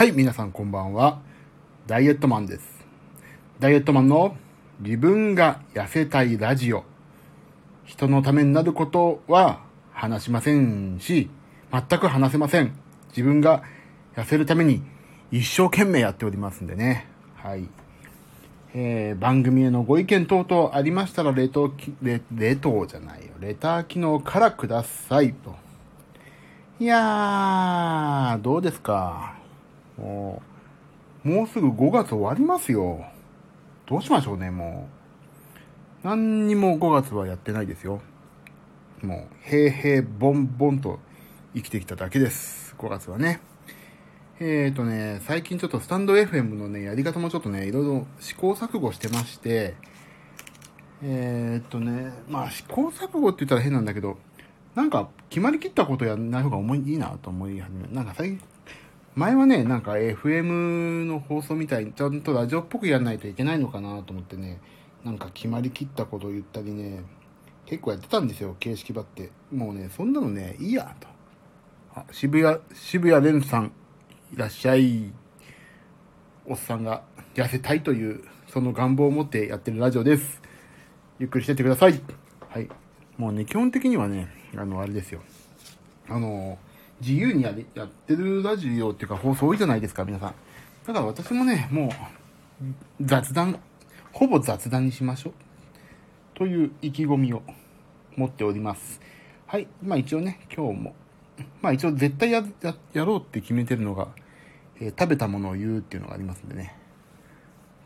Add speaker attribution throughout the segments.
Speaker 1: はい、皆さんこんばんは。ダイエットマンです。ダイエットマンの自分が痩せたいラジオ。人のためになることは話しませんし、全く話せません。自分が痩せるために一生懸命やっておりますんでね。はい。えー、番組へのご意見等々ありましたら、冷凍、冷冷凍じゃないよ。レター機能からくださいと。いやー、どうですか？もう、すぐ5月終わりますよ。どうしましょうね、もう。何にも5月はやってないですよ。もう、平々ボンボンと生きてきただけです。5月はね。えーとね、最近ちょっとスタンド FM のね、やり方もちょっとね、いろいろ試行錯誤してまして、えーとね、まあ試行錯誤って言ったら変なんだけど、なんか決まりきったことやんない方が思いいいなと思い始め、なんか最近、前はね、なんか FM の放送みたいにちゃんとラジオっぽくやんないといけないのかなと思ってね、なんか決まりきったことを言ったりね、結構やってたんですよ、形式ばって。もうね、そんなのね、いいや、と。あ、渋谷、渋谷蓮さん、いらっしゃい。おっさんが痩せたいという、その願望を持ってやってるラジオです。ゆっくりしてってください。はい。もうね、基本的にはね、あの、あれですよ。あの、自由にやりやってるラジオっていうか放送多いじゃないですか、皆さん。だから私もね、もう、雑談、ほぼ雑談にしましょう。という意気込みを持っております。はい。まあ一応ね、今日も、まあ一応絶対や、や、やろうって決めてるのが、えー食べたものを言うっていうのがありますんでね。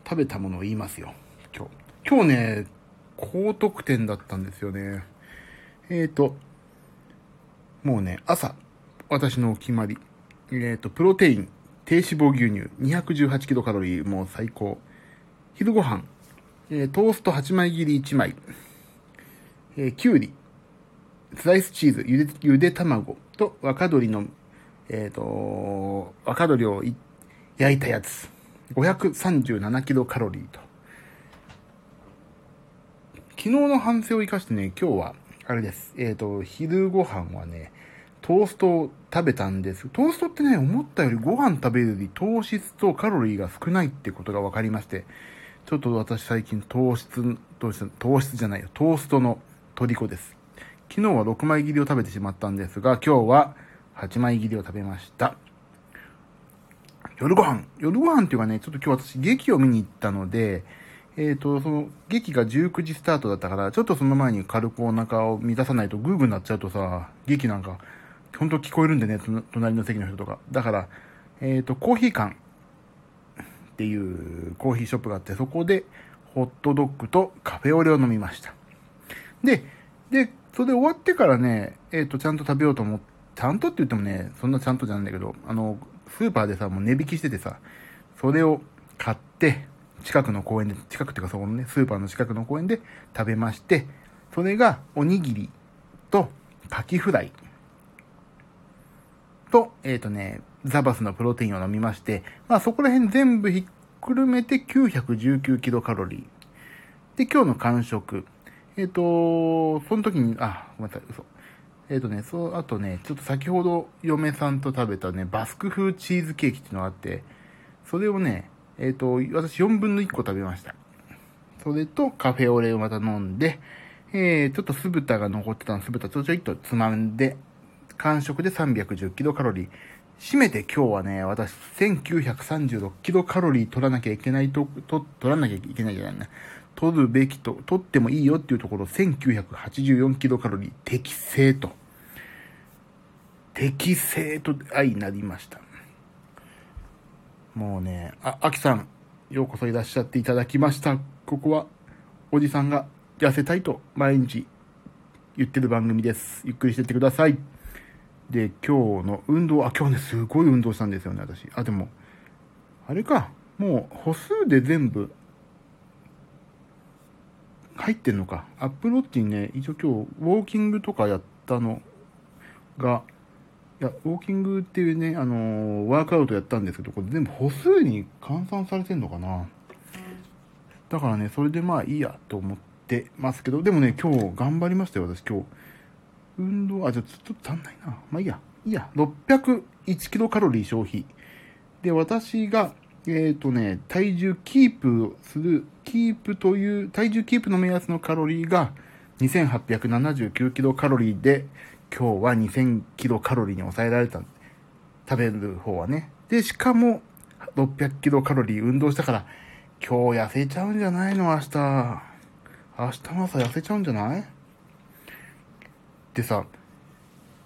Speaker 1: 食べたものを言いますよ。今日。今日ね、高得点だったんですよね。えーと、もうね、朝、私のお決まり。えーと、プロテイン、低脂肪牛乳、218キロカロリー、もう最高。昼ご飯、えートースト8枚切り1枚、えーきゅうり、スライスチーズ、ゆで、ゆで卵と若鶏の、えっ、と、若鶏を焼いたやつ。537キロカロリーと。昨日の反省を生かしてね、今日は、あれです。えっ、と、昼ご飯はね、トーストを食べたんです。トーストってね、思ったよりご飯食べるより糖質とカロリーが少ないってことが分かりまして、ちょっと私最近糖質、糖質、糖質じゃないよ、トーストの虜です。昨日は6枚切りを食べてしまったんですが、今日は8枚切りを食べました。夜ご飯。夜ご飯っていうかね、ちょっと今日私劇を見に行ったので、えっ、と、その劇が19時スタートだったから、ちょっとその前に軽くお腹を満たさないとグーグーになっちゃうとさ、劇なんか、本当聞こえるんでね、隣の席の人とか。だから、えっ、と、コーヒー館っていうコーヒーショップがあって、そこでホットドッグとカフェオレを飲みました。で、で、それ終わってからね、えっ、と、ちゃんと食べようと思って、ちゃんとって言ってもね、そんなちゃんとじゃないんだけど、あの、スーパーでさ、もう値引きしててさ、それを買って、近くの公園で、近くっていうかそこのね、スーパーの近くの公園で食べまして、それがおにぎりとカキフライと、えっ、とね、ザバスのプロテインを飲みまして、まあそこら辺全部ひっくるめて919キロカロリー。で、今日の間食。えっ、と、その時に、あ、ごめんなさい、嘘。えっ、とね、そう、あとね、ちょっと先ほど嫁さんと食べたね、バスク風チーズケーキっていうのがあって、それをね、えっ、と、私4分の1個食べました。それとカフェオレをまた飲んで、えー、ちょっと酢豚が残ってたの、酢豚ちょちょいっとつまんで、間食で310キロカロリー。締めて今日はね、私1936キロカロリー取らなきゃいけないと、と、取らなきゃいけないじゃないな。取るべきと、取ってもいいよっていうところ1984キロカロリー適正と。適正と相なりました。もうね、あ、アキさん、ようこそいらっしゃっていただきました。ここは、おじさんが痩せたいと毎日言ってる番組です。ゆっくりしてってください。で、今日の運動、あ、今日ね、すごい運動したんですよね、私。あ、でも、あれか、もう歩数で全部入ってんのか。アップローチにね、一応今日、ウォーキングとかやったのが、いや、ウォーキングっていうね、あのーワークアウトやったんですけど、これ全部歩数に換算されてんのかな。だからね、それでまあいいやと思ってますけど、でもね、今日頑張りましたよ、私今日。運動、あ、じゃあちょっと足んないな。まあいいや。いいや。601キロカロリー消費。で、私が、えっ、ー、とね、体重キープする、キープという、体重キープの目安のカロリーが2879キロカロリーで、今日は2000キロカロリーに抑えられた。食べる方はね。で、しかも、600キロカロリー運動したから、今日痩せちゃうんじゃないの？明日。明日の朝痩せちゃうんじゃない？でさ、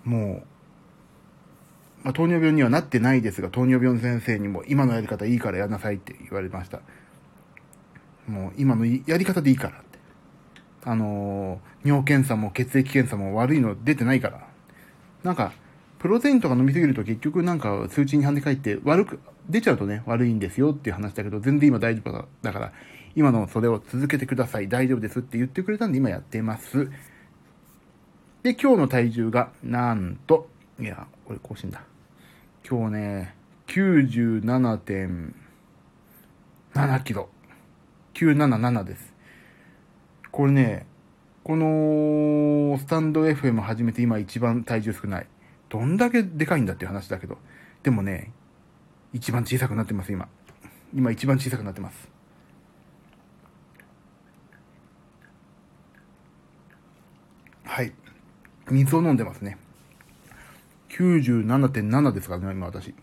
Speaker 1: もう、まあ、糖尿病にはなってないですが、糖尿病の先生にも今のやり方いいからやんなさいって言われました。もう今のやり方でいいからって。あのー、尿検査も血液検査も悪いの出てないから。なんか、プロテインとか飲みすぎると結局なんか数値に跳ね返って悪く、出ちゃうとね、悪いんですよっていう話だけど、全然今大丈夫。だから、今のそれを続けてください。大丈夫ですって言ってくれたんで今やってます。で、今日の体重が、なんと、いや、これ更新だ。今日ね、97.7キロ。977です。これね、このスタンド FM 始めて今一番体重少ない。どんだけでかいんだっていう話だけど。でもね、一番小さくなってます、今。今一番小さくなってます。はい。水を飲んでますね。97.7ですからね、今私。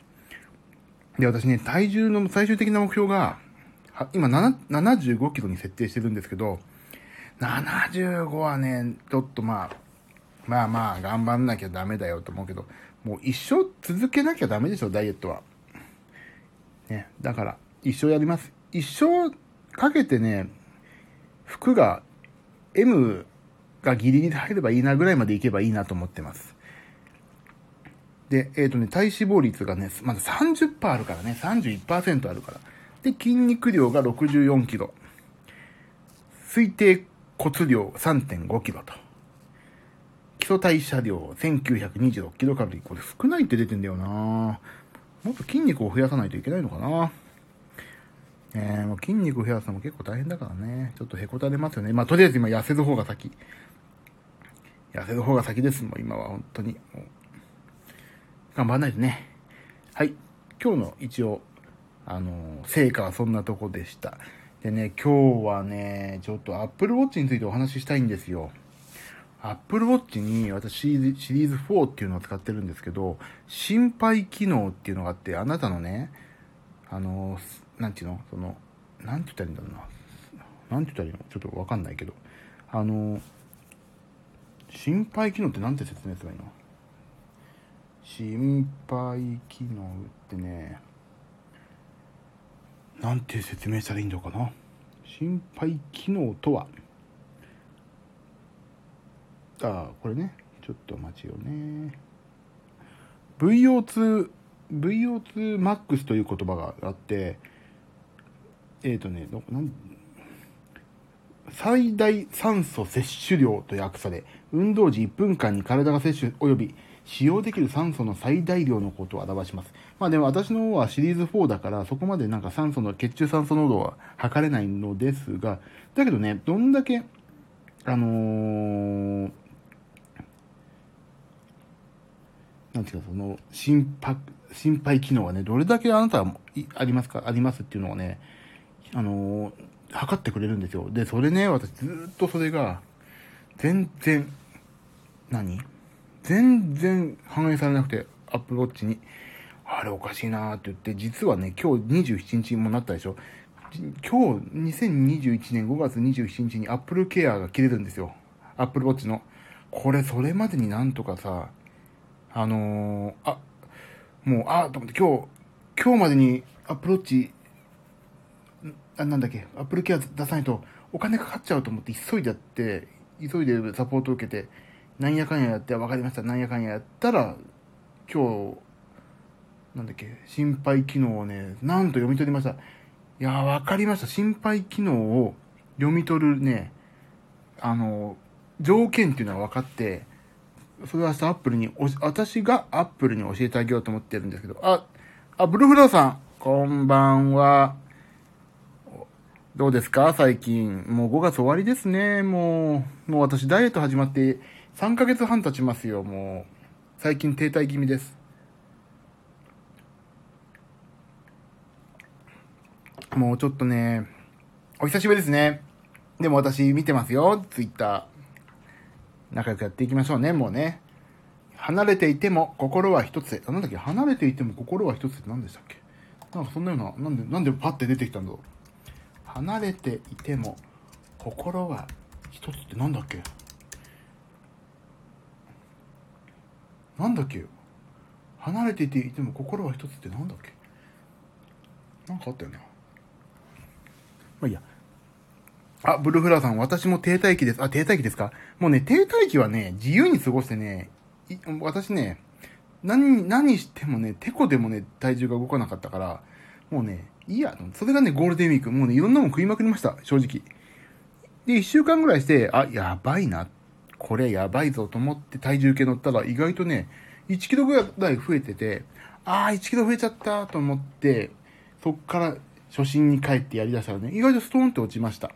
Speaker 1: で、私ね、体重の最終的な目標が、今75キロに設定してるんですけど、75はね、ちょっとまあ、まあまあ、頑張んなきゃダメだよと思うけど、もう一生続けなきゃダメでしょ、ダイエットは。ね、だから、一生やります。一生かけてね、服が M がギリギリ入ればいいなぐらいまでいけばいいなと思ってます。で、えっ、ー、とね、体脂肪率がね、まだ30%あるからね、31%あるから。で、筋肉量が64キロ。推定骨量3.5キロと。基礎代謝量1926キロカロリー。これ少ないって出てんだよなもっと筋肉を増やさないといけないのかなえー、もう筋肉を増やすのも結構大変だからね。ちょっとへこたれますよね。まあ、とりあえず今痩せる方が先。痩せる方が先です。もう今は本当に。頑張らないとね。はい。今日の一応、あの、成果はそんなとこでした。でね、今日はね、ちょっと Apple Watch についてお話ししたいんですよ。Apple Watch に私シリーズ4っていうのを使ってるんですけど、心肺機能っていうのがあって、あなたのね、あの、なんていうの？その、なんて言ったらいいんだろうな。なんて言ったらいいの？ちょっとわかんないけど。あの、心肺機能ってなんて説明すればいいの？心肺機能ってね、なんて説明したらいいのかな？心肺機能とは？あこれねちょっとお待ちよね。VO2 VO2max という言葉があってえっ、ー、とねなん最大酸素摂取量と訳され運動時1分間に体が摂取及び使用できる酸素の最大量のことを表します。まあでも私の方はシリーズ4だからそこまでなんか酸素の血中酸素濃度は測れないのですが、だけどね、どんだけ、あのー、なんていうかその心拍、心肺機能はね、どれだけあなたはありますか、ありますっていうのをね、あのー、測ってくれるんですよ。で、それね、私ずっとそれが、全然、何？全然反映されなくて、アップローチに。あれおかしいなーって言って、実はね、今日27日もなったでしょ？今日、2021年5月27日にアップルケアが切れるんですよ。アップルウォッチの。これ、それまでになんとかさ、あのー、あ、もう、あ、と思って今日、今日までにアップルウォッチ、あ、なんだっけ、アップルケア出さないとお金かかっちゃうと思って急いでやって、急いでサポートを受けて、なんやかんややって、分かりました、なんやかんややったら、今日、なんだっけ、心肺機能をね、なんと読み取りました。いやー、わかりました。心肺機能を読み取るね、あの、条件っていうのは分かって、それは明日アップルに、私がアップルに教えてあげようと思ってるんですけど、あ、あ、ブルフラーさん、こんばんは。どうですか？最近。もう5月終わりですね。もう、もう私ダイエット始まって3ヶ月半経ちますよ。もう、最近停滞気味です。もうちょっとね、お久しぶりですね。でも私見てますよ、ツイッター。仲良くやっていきましょうね、もうね。離れていても心は一つで。なんだっけ？離れていても心は一つって何でしたっけ？なんかそんなような、なんで、なんでパッて出てきたんだろう。離れていても心は一つってなんだっけ？なんだっけ離れていていても心は一つってなんだっけ？なんかあったよね。まあいいや。あ、ブルフラーさん、私も停滞期です。あ、停滞期ですか？もうね、停滞期はね、自由に過ごしてね、私ね、何、何してもね、てこでもね、体重が動かなかったから、もうね、いや、それがね、ゴールデンウィーク、もうね、いろんなもん食いまくりました、正直。で、一週間ぐらいして、あ、やばいな。これやばいぞと思って体重計乗ったら、意外とね、1キロぐらい増えてて、あー、1キロ増えちゃったと思って、そっから初心に帰ってやりだしたらね、意外とストーンって落ちました。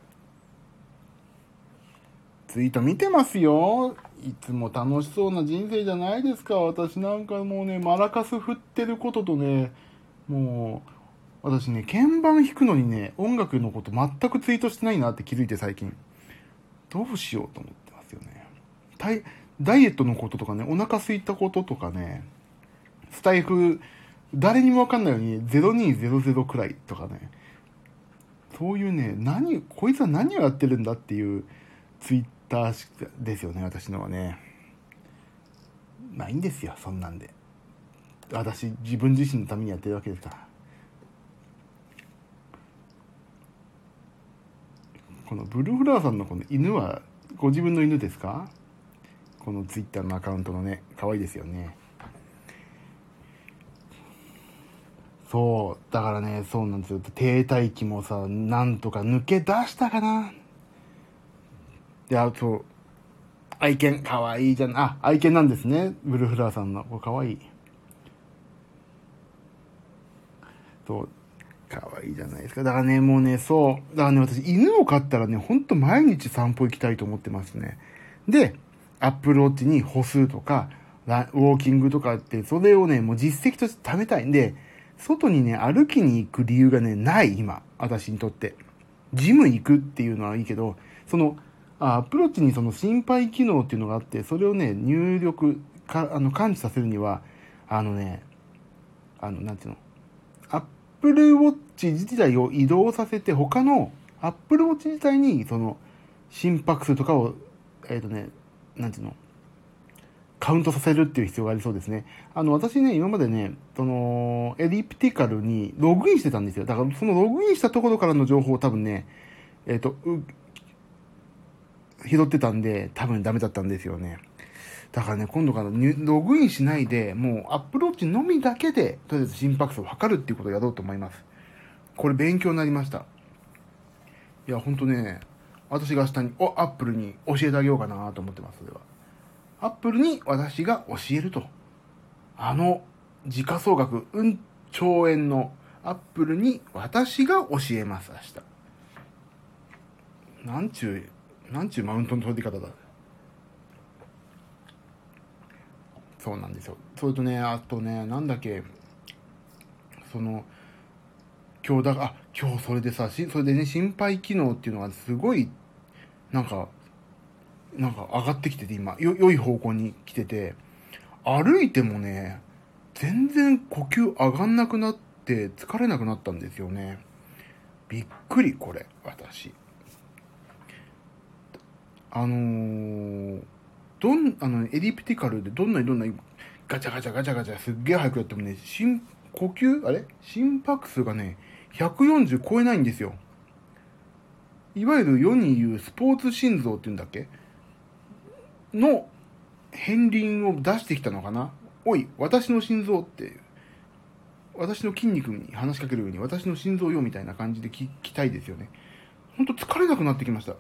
Speaker 1: ツイート見てますよ。いつも楽しそうな人生じゃないですか。私なんかもうね、マラカス振ってることとね、もう、私ね、鍵盤弾くのにね、音楽のこと全くツイートしてないなって気づいて最近。どうしようと思ってますよね。ダイダイエットのこととかね、お腹空いたこととかね、スタイフ、誰にもわかんないように0200くらいとかね、そういうね、何、こいつは何をやってるんだっていうツイッターですよね、私のはね。まあいいんですよ、そんなんで。私、自分自身のためにやってるわけですから。このブルーフラワーさんのこの犬はご自分の犬ですか？このツイッターのアカウントのね、可愛いですよね。そう、だからね、そうなんですよ。停滞期もさ、なんとか抜け出したかな。で、あと、愛犬、かわいじゃん。あ、愛犬なんですね。ブルーフラワーさんの。これかわいい。そう。かわいじゃないですか。だからね、もうね、そう。だからね、私、犬を飼ったらね、ほんと毎日散歩行きたいと思ってますね。で、アップルウォッチに歩数とか、ウォーキングとかって、それをね、もう実績として貯めたいんで、外にね、歩きに行く理由がね、ない、今。私にとって。ジム行くっていうのはいいけど、その、アプローチにその心配機能っていうのがあって、それをね、入力、か、あの、感知させるには、あのね、あの、なんていうの、アップルウォッチ自体を移動させて、他のアップルウォッチ自体に、その、心拍数とかを、えっ、ー、とね、なんていうの、カウントさせるっていう必要がありそうですね。あの、私ね、今までね、その、エリプティカルにログインしてたんですよ。だから、そのログインしたところからの情報を多分ね、えっ、ー、と、拾ってたんで、多分ダメだったんですよね。だからね、今度からログインしないで、もうアップローチのみだけで、とりあえず心拍数を測るっていうことをやろうと思います。これ勉強になりました。いや、ほんとね、私が明日に、お、アップルに教えてあげようかなと思ってます、それは。アップルに私が教えると。あの、時価総額、うん兆円のアップルに私が教えます、明日。なんちゅうなんちゅうマウントの取り方だ。そうなんですよ。それとね、あとね、なんだっけ、その、今日だあ、今日それでさ、しそれでね、心肺機能っていうのがすごい、なんか、なんか上がってきてて、今、よ、良い方向に来てて、歩いてもね、全然呼吸上がんなくなって疲れなくなったんですよね。びっくり、これ、私。あのー、どん、あの、エリプティカルでどんなにどんなにガチャガチャガチャガチャすっげえ速くやってもね、心、呼吸？あれ？心拍数がね、140超えないんですよ。いわゆる世に言うスポーツ心臓っていうんだっけ？の片鱗を出してきたのかな？おい、私の心臓って私の筋肉に話しかけるように私の心臓よみたいな感じで聞きたいですよね。ほんと疲れなくなってきました。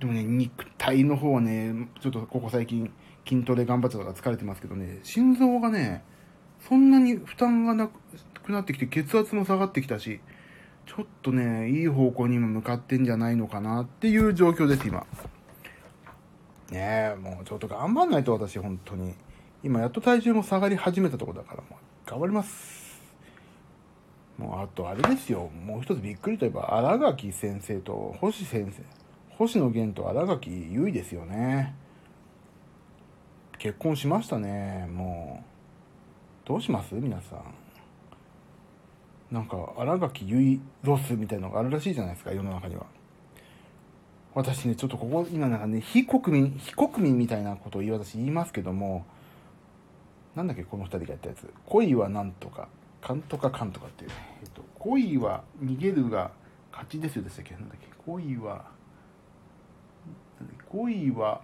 Speaker 1: でもね、肉体の方はね、ちょっとここ最近筋トレ頑張ってたから疲れてますけどね、心臓がね、そんなに負担がなくなってきて、血圧も下がってきたし、ちょっとね、いい方向にも向かってんじゃないのかなっていう状況です、今。ねえ、もうちょっと頑張んないと私、本当に。今、やっと体重も下がり始めたとこだから、もう、頑張ります。もうあとあれですよ。もう一つびっくりといえば、荒垣先生と星先生。星野源と荒垣結衣ですよね。結婚しましたね。もう。どうします？皆さん。なんか、荒垣結衣ロスみたいなのがあるらしいじゃないですか、世の中には。私ね、ちょっとここ、今なんかね、非国民、非国民みたいなことを言い私言いますけども、なんだっけ、この二人がやったやつ。恋はなんとか、かんとかかんとかっていうね。えっと、恋は逃げるが勝ちですよでしたっけ？なんだっけ？恋は、恋は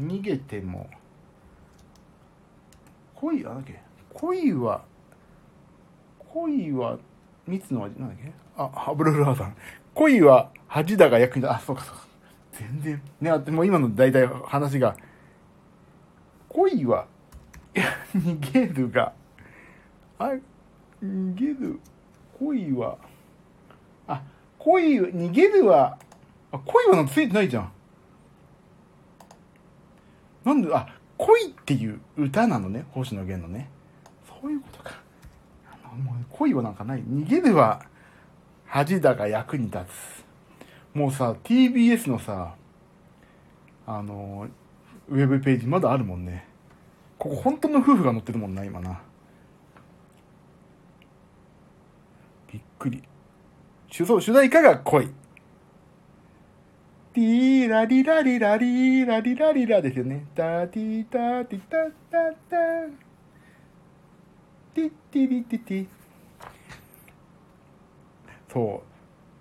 Speaker 1: 逃げても、恋、あなんだっけ？恋は、恋は蜜の味、なんだっけ？あ、ハブルルハーさん。恋は恥だが役に立つ。あ、そうかそうか。全然。ね、あってもう今の大体話が、恋は、いや、逃げるが、あ、逃げる、恋は、あ、恋、逃げるは、あ、恋はなんてついてないじゃん。なんで、あ、恋っていう歌なのね、星野源のね。そういうことか。もう恋はなんかない。逃げるは、恥だが役に立つ。もうさ、TBS のさ、あの、ウェブページまだあるもんね。ここ本当の夫婦が載ってるもんな、今な。びっくり。主そう主題歌が恋。ティーラリラリラリラリラリラですよね。タティータティタタタティッティリティティ。そ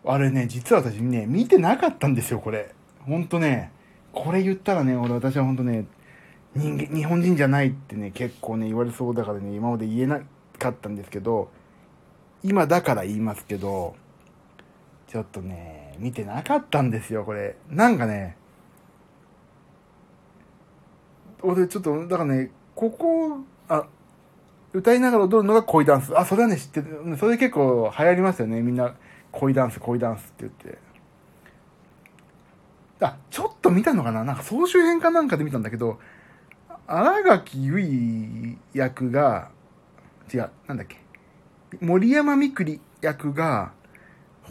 Speaker 1: う。あれね、実は私ね、見てなかったんですよ、これ。ほんとね、これ言ったらね、俺私はほんとね、人間、日本人じゃないってね、結構ね、言われそうだからね、今まで言えなかったんですけど、今だから言いますけど、ちょっとね、見てなかったんですよ、これ。なんかね、俺ちょっと、だからね、ここ、あ、歌いながら踊るのが恋ダンス。あ、それはね、知ってる。それ結構流行りますよね。みんな、恋ダンス、恋ダンスって言って。あ、ちょっと見たのかな？なんか総集編かなんかで見たんだけど、荒垣結衣役が、違う、なんだっけ？森山みくり役が、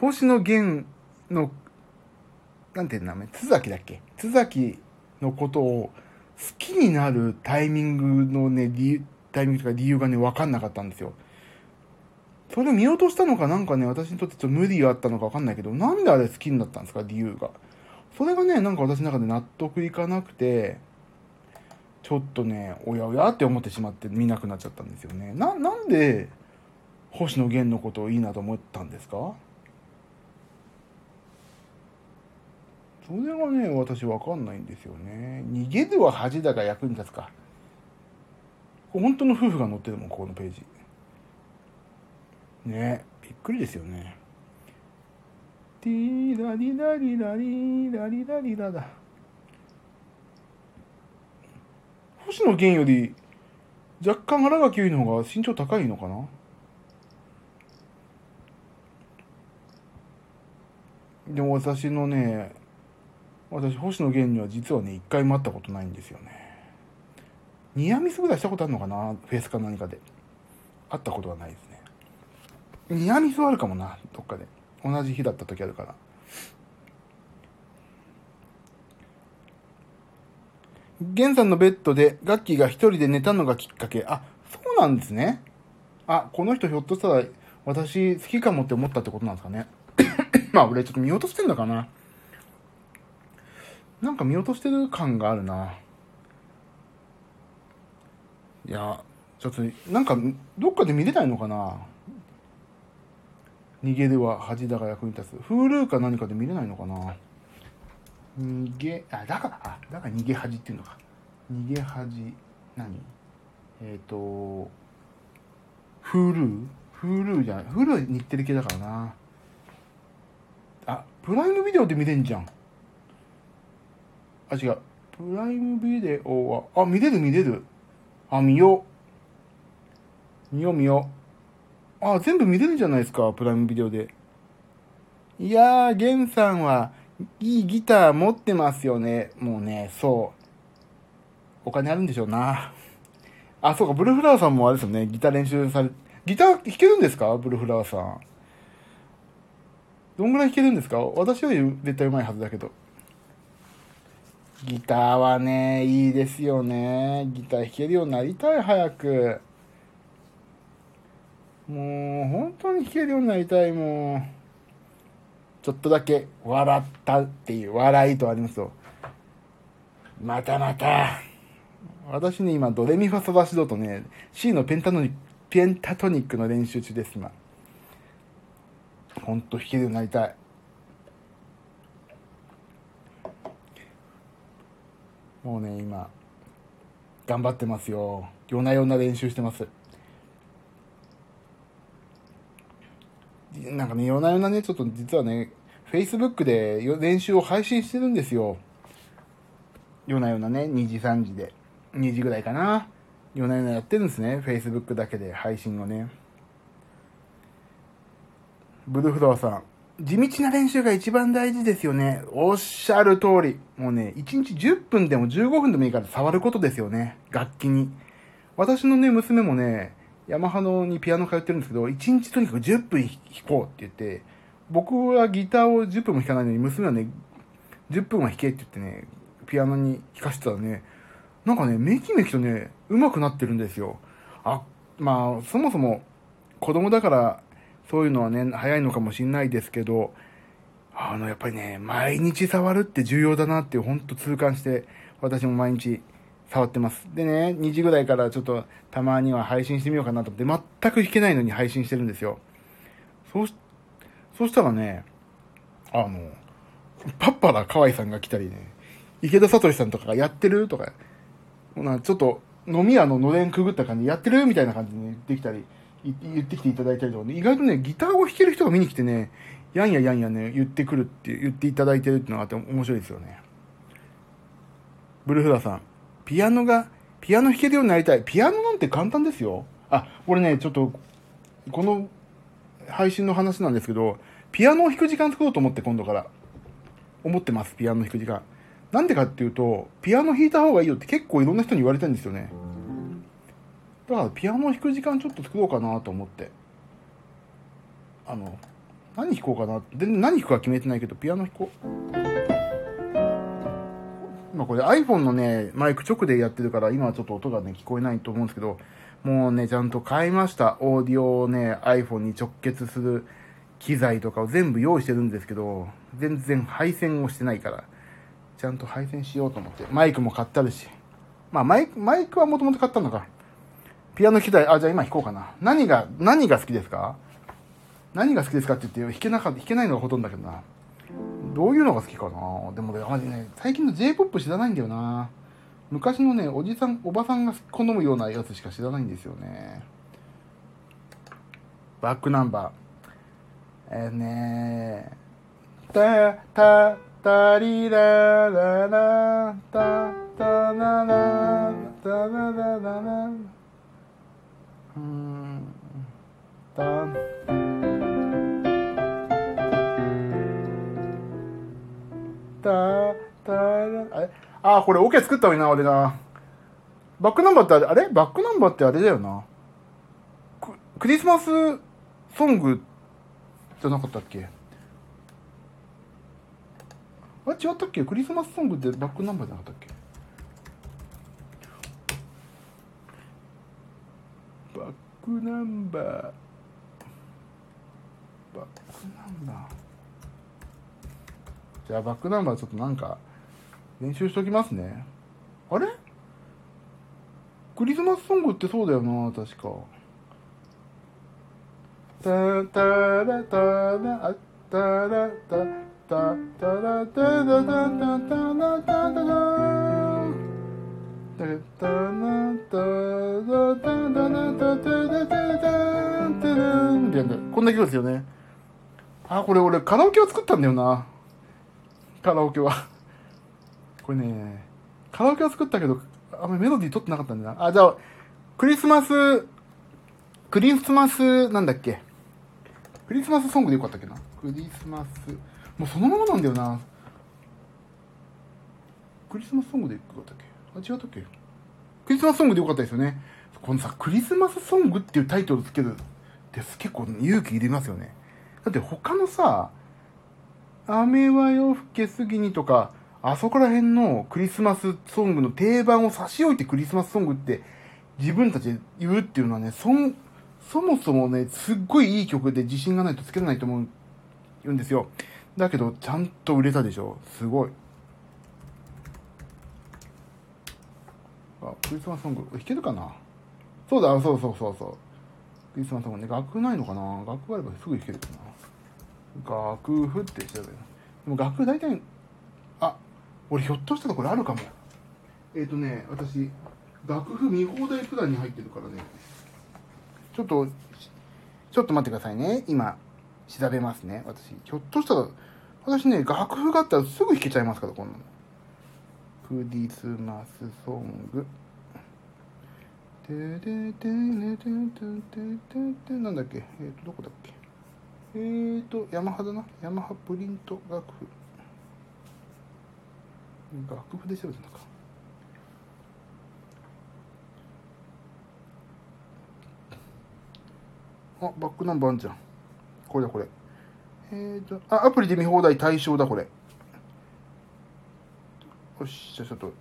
Speaker 1: 星野源の、なんていう名前？津崎だっけ？津崎のことを好きになるタイミングのね、理、タイミングとか理由がね、わかんなかったんですよ。それを見落としたのかなんかね、私にとってちょっと無理があったのかわかんないけど、なんであれ好きになったんですか？理由が。それがね、なんか私の中で納得いかなくて、ちょっとね、おやおやって思ってしまって見なくなっちゃったんですよね。な、なんで、星野源のことをいいなと思ったんですか？それがね、私わかんないんですよね。逃げるは恥だが役に立つか。本当の夫婦が載ってるもん、ここのページ。ねびっくりですよね。ティーラリラリラリラリラリラだ。星野源より若干荒垣結衣の方が身長高いのかな？でも私のね、私星野源には実はね、一回も会ったことないんですよね。ニアミスぐらいしたことあるのかな？フェスか何かで。会ったことはないですね。ニアミスはあるかもな、どっかで。同じ日だった時あるから。ゲンさんのベッドでガッキーが一人で寝たのがきっかけ。あ、そうなんですね。あ、この人ひょっとしたら私好きかもって思ったってことなんですかね。まあ俺ちょっと見落としてんのかな。なんか見落としてる感があるな。いや、ちょっと、なんか、どっかで見れないのかな逃げるは恥だが役に立つ。Hulu か何かで見れないのかな逃げ、あ、だから、あ、だから逃げ恥っていうのか。逃げ恥、何？えっ、ー、と、Hulu? Hulu じゃない。Hulu は日テレ系だからな。あ、プライムビデオで見れんじゃん。あ、違う。プライムビデオは、あ、見れる見れる。あ、見よう。見よう見よう。あ、全部見れるじゃないですか、プライムビデオで。いやー、ゲンさんはいいギター持ってますよね。もうね、そう。お金あるんでしょうな。あ、そうか、ブルーフラワーさんもあれですよね、ギター練習され、ギター弾けるんですか？ブルーフラワーさん。どんぐらい弾けるんですか？私より絶対上手いはずだけど。ギターはね、いいですよね。ギター弾けるようになりたい、早く。もう、本当に弾けるようになりたい、もう。ちょっとだけ笑ったっていう、笑いとありますと。またまた。私ね、今、ドレミファソラシドとね、C のペンタノニペンタトニックの練習中です、今。ほんと弾けるようになりたい。もうね、今、頑張ってますよ。夜な夜な練習してます。なんかね、夜な夜なね、ちょっと実はね、Facebook で練習を配信してるんですよ。夜な夜なね、2時3時で。2時ぐらいかな。夜な夜なやってるんですね。Facebook だけで配信をね。ブルフロアさん。地道な練習が一番大事ですよね。おっしゃる通り。もうね、1日10分でも15分でもいいから触ることですよね。楽器に。私のね、娘もね、ヤマハのにピアノ通ってるんですけど、1日とにかく10分弾こうって言って、僕はギターを10分も弾かないのに、娘はね、10分は弾けって言ってね、ピアノに弾かせてたらね、なんかね、めきめきとね、上手くなってるんですよ。あ、まあ、そもそも子供だからそういうのはね、早いのかもしんないですけど、あの、やっぱりね、毎日触るって重要だなってほんと痛感して、私も毎日触ってます。でね、2時ぐらいからちょっとたまには配信してみようかなと思って、全く弾けないのに配信してるんですよ。そうし、そしたらね、あの、パッパラ河合さんが来たりね、池田聡さんとかがやってるとか、ほなちょっと飲み屋ののれんくぐった感じやってるみたいな感じにできたり、言ってきていただいたりとか、ね、意外とね、ギターを弾ける人が見に来てね、やんややんやね、言ってくるって言っていただいてるっていうのがあって面白いですよね。ブルフラさん、ピアノが、ピアノ弾けるようになりたい。ピアノなんて簡単ですよ。あ、これね、ちょっと、この配信の話なんですけど、ピアノを弾く時間作ろうと思って今度から。思ってます、ピアノ弾く時間。なんでかっていうと、ピアノ弾いた方がいいよって結構いろんな人に言われてるんですよね。だからピアノを弾く時間ちょっと作ろうかなと思って。あの何弾こうかな？全然何弾くか決めてないけどピアノ弾こう。今これ iPhone のねマイク直でやってるから今はちょっと音がね聞こえないと思うんですけどもうねちゃんと買いました。オーディオをね iPhone に直結する機材とかを全部用意してるんですけど全然配線をしてないからちゃんと配線しようと思って。マイクも買ってあるし。まあマイクマイクはもともと買ったのか。ピアノ弾きたい。あ、じゃあ今弾こうかな。何が、何が好きですか？何が好きですかって言って弾けなか、弾けないのがほとんどだけどな。どういうのが好きかな？でもね、最近の J-POP 知らないんだよな。昔のね、おじさん、おばさんが好むようなやつしか知らないんですよね。バックナンバー。えー、ねー。た、た、たりららら、た、たらら、たらららら。うん。だだだあれあこれオ、OK、ケ作ったのにな俺なバックナンバーってあれあれバックナンバーってあれだよなクリスマスソングじゃなかったっけあれ違ったっけクリスマスソングってバックナンバーじゃなかったっけナンバー。バックナンバー。じゃあバックナンバーちょっとなんか練習しときますね。あれ？クリスマスソングってそうだよな確か。タタラタラタラタタタラタタタタタタタタタラ。こんな曲ですよね。あ、これ俺カラオケを作ったんだよな。カラオケは。これね、カラオケは作ったけど、あんまりメロディー取ってなかったんだな。あ、じゃあ、クリスマス、クリスマス、なんだっけ。クリスマスソングでよかったっけな。クリスマス、もうそのままなんだよな。クリスマスソングでよかったっけあ、違ったっけ？クリスマスソングでよかったですよね。このさ、クリスマスソングっていうタイトルつけるって結構勇気いりますよね。だって他のさ、雨は夜更けすぎにとか、あそこら辺のクリスマスソングの定番を差し置いてクリスマスソングって自分たちで言うっていうのはね、そ、そもそもね、すっごいいい曲で自信がないとつけれないと思うんですよ。だけど、ちゃんと売れたでしょ？すごい。クリスマスソング、弾けるかな？そうだ、そうそうそうそう。クリスマスソングね、楽譜ないのかな？楽譜あればすぐ弾けるかな楽譜って調べる。でも楽譜大体、あ、俺ひょっとしたらこれあるかも。えっ、ー、とね、私、楽譜見放題プランに入ってるからね。ちょっと、ちょっと待ってくださいね。今、調べますね。私、ひょっとしたら、私ね、楽譜があったらすぐ弾けちゃいますから、こんなの。クリスマスソング。てでてねててててなんだっけ？えっ、ー、と、どこだっけ？えっ、ー、と、ヤマハだな。ヤマハプリント楽譜。楽譜で調べたのか。あ、バックナンバーあんじゃん。これだ、これ。えーと、あ、アプリで見放題対象だ、これ。よし、じゃあちょっと、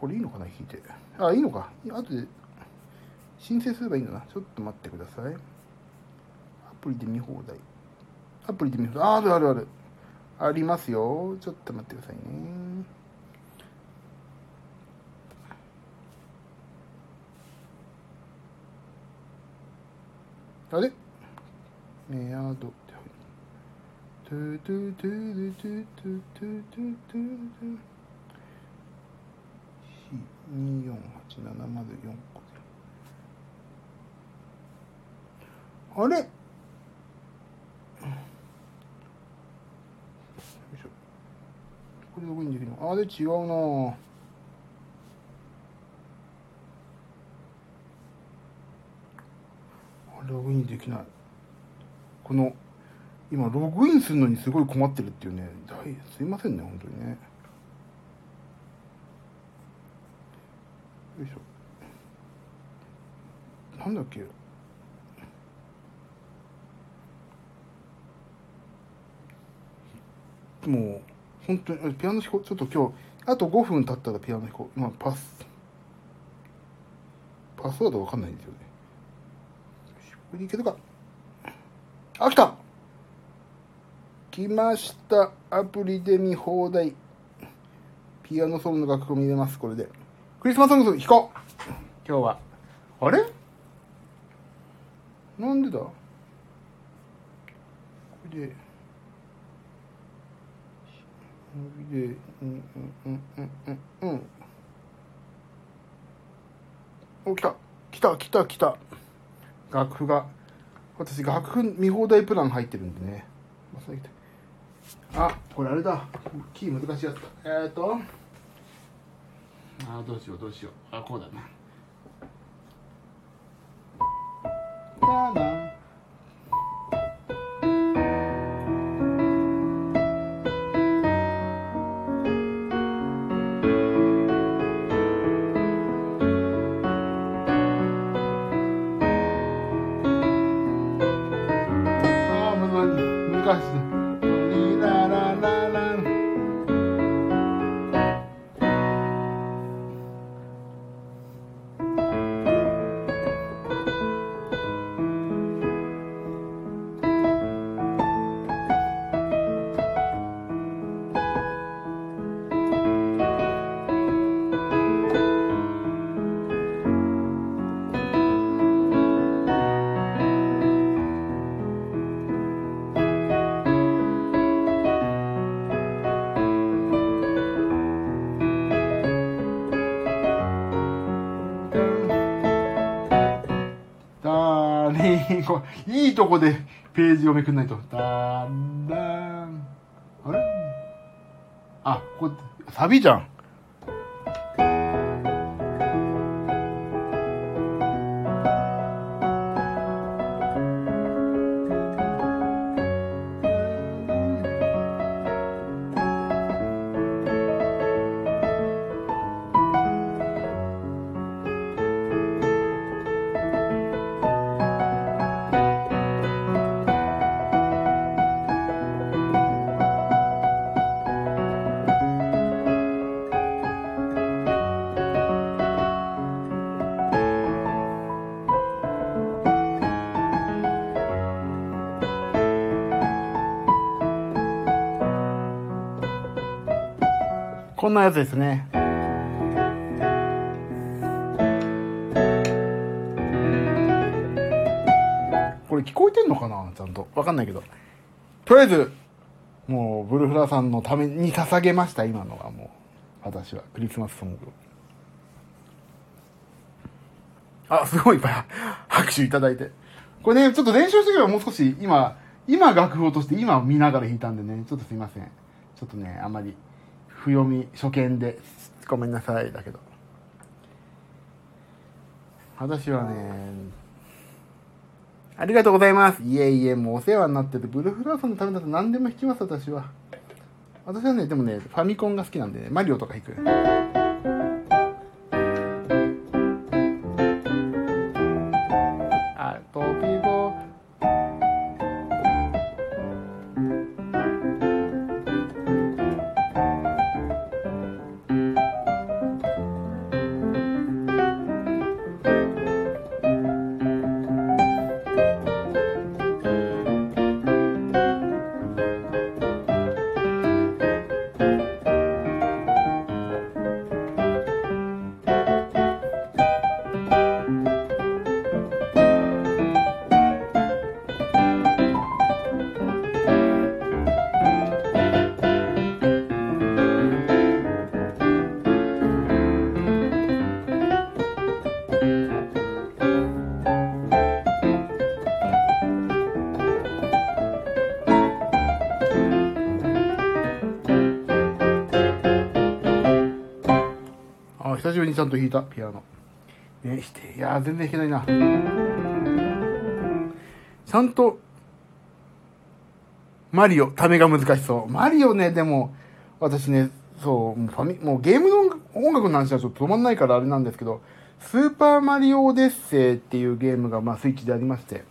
Speaker 1: これいいのかな、引いて。あ、いいのか。あとで、申請すればいいんだな。ちょっと待ってください。アプリで見放題。アプリで見放題。あ、あるあるある。ありますよ。ちょっと待ってくださいね。あれ？メアドトゥトゥトゥトゥトゥトゥトゥトゥトゥ2 4 8 7 0 4個あれこれどこにできるのあれ違うなログインできないこの今ログインするのにすごい困ってるっていうね。すいませんね本当にね。よいしょ。なんだっけ。もう本当にピアノ弾こう。ちょっと今日あと5分経ったらピアノ弾こう。まあパス。パスワードわかんないんですよね。これでいけるか。あ来た。来ました。アプリで見放題。ピアノソロの楽譜見れます。これで。クリスマスソングス弾こう。今日は。あれ？なんでだ？これで。で。うんうんうんうんうんうん。お来た。来た来た来た。楽譜が。私楽譜見放題プラン入ってるんでねあこれあれだ。キー難しいやつだ。えっ、と。あどうしようどうしよう。あこうだな。だ。ないいとこでページをめくんないと。だんだーん。あれ？あ、これ、サビじゃん。やつですね。これ聞こえてんのかな？ちゃんと。わかんないけど。とりあえず、もう、ブルフラさんのために捧げました、今のはもう。私は。クリスマスソング。あ、すごいいっぱい拍手いただいて。これね、ちょっと練習してくればもう少し、今、今楽譜をとして今見ながら弾いたんでね、ちょっとすいません。ちょっとね、あんまり、不読み、初見で、ごめんなさい、だけど。私はね、ありがとうございます。いえいえ、もうお世話になってて、ブルーフラワーさんのためだと何でも弾きます、私は。私はね、でもね、ファミコンが好きなんでね、マリオとか弾く。ちゃんと弾いた、ピアノ。ね、いや全然弾けないな。ちゃんと、マリオ、ためが難しそう。マリオね、でも、私ね、そう、もうファミ、もうゲームの音楽の話はちょっと止まんないからあれなんですけど、スーパーマリオオデッセイっていうゲームが、まあ、スイッチでありまして、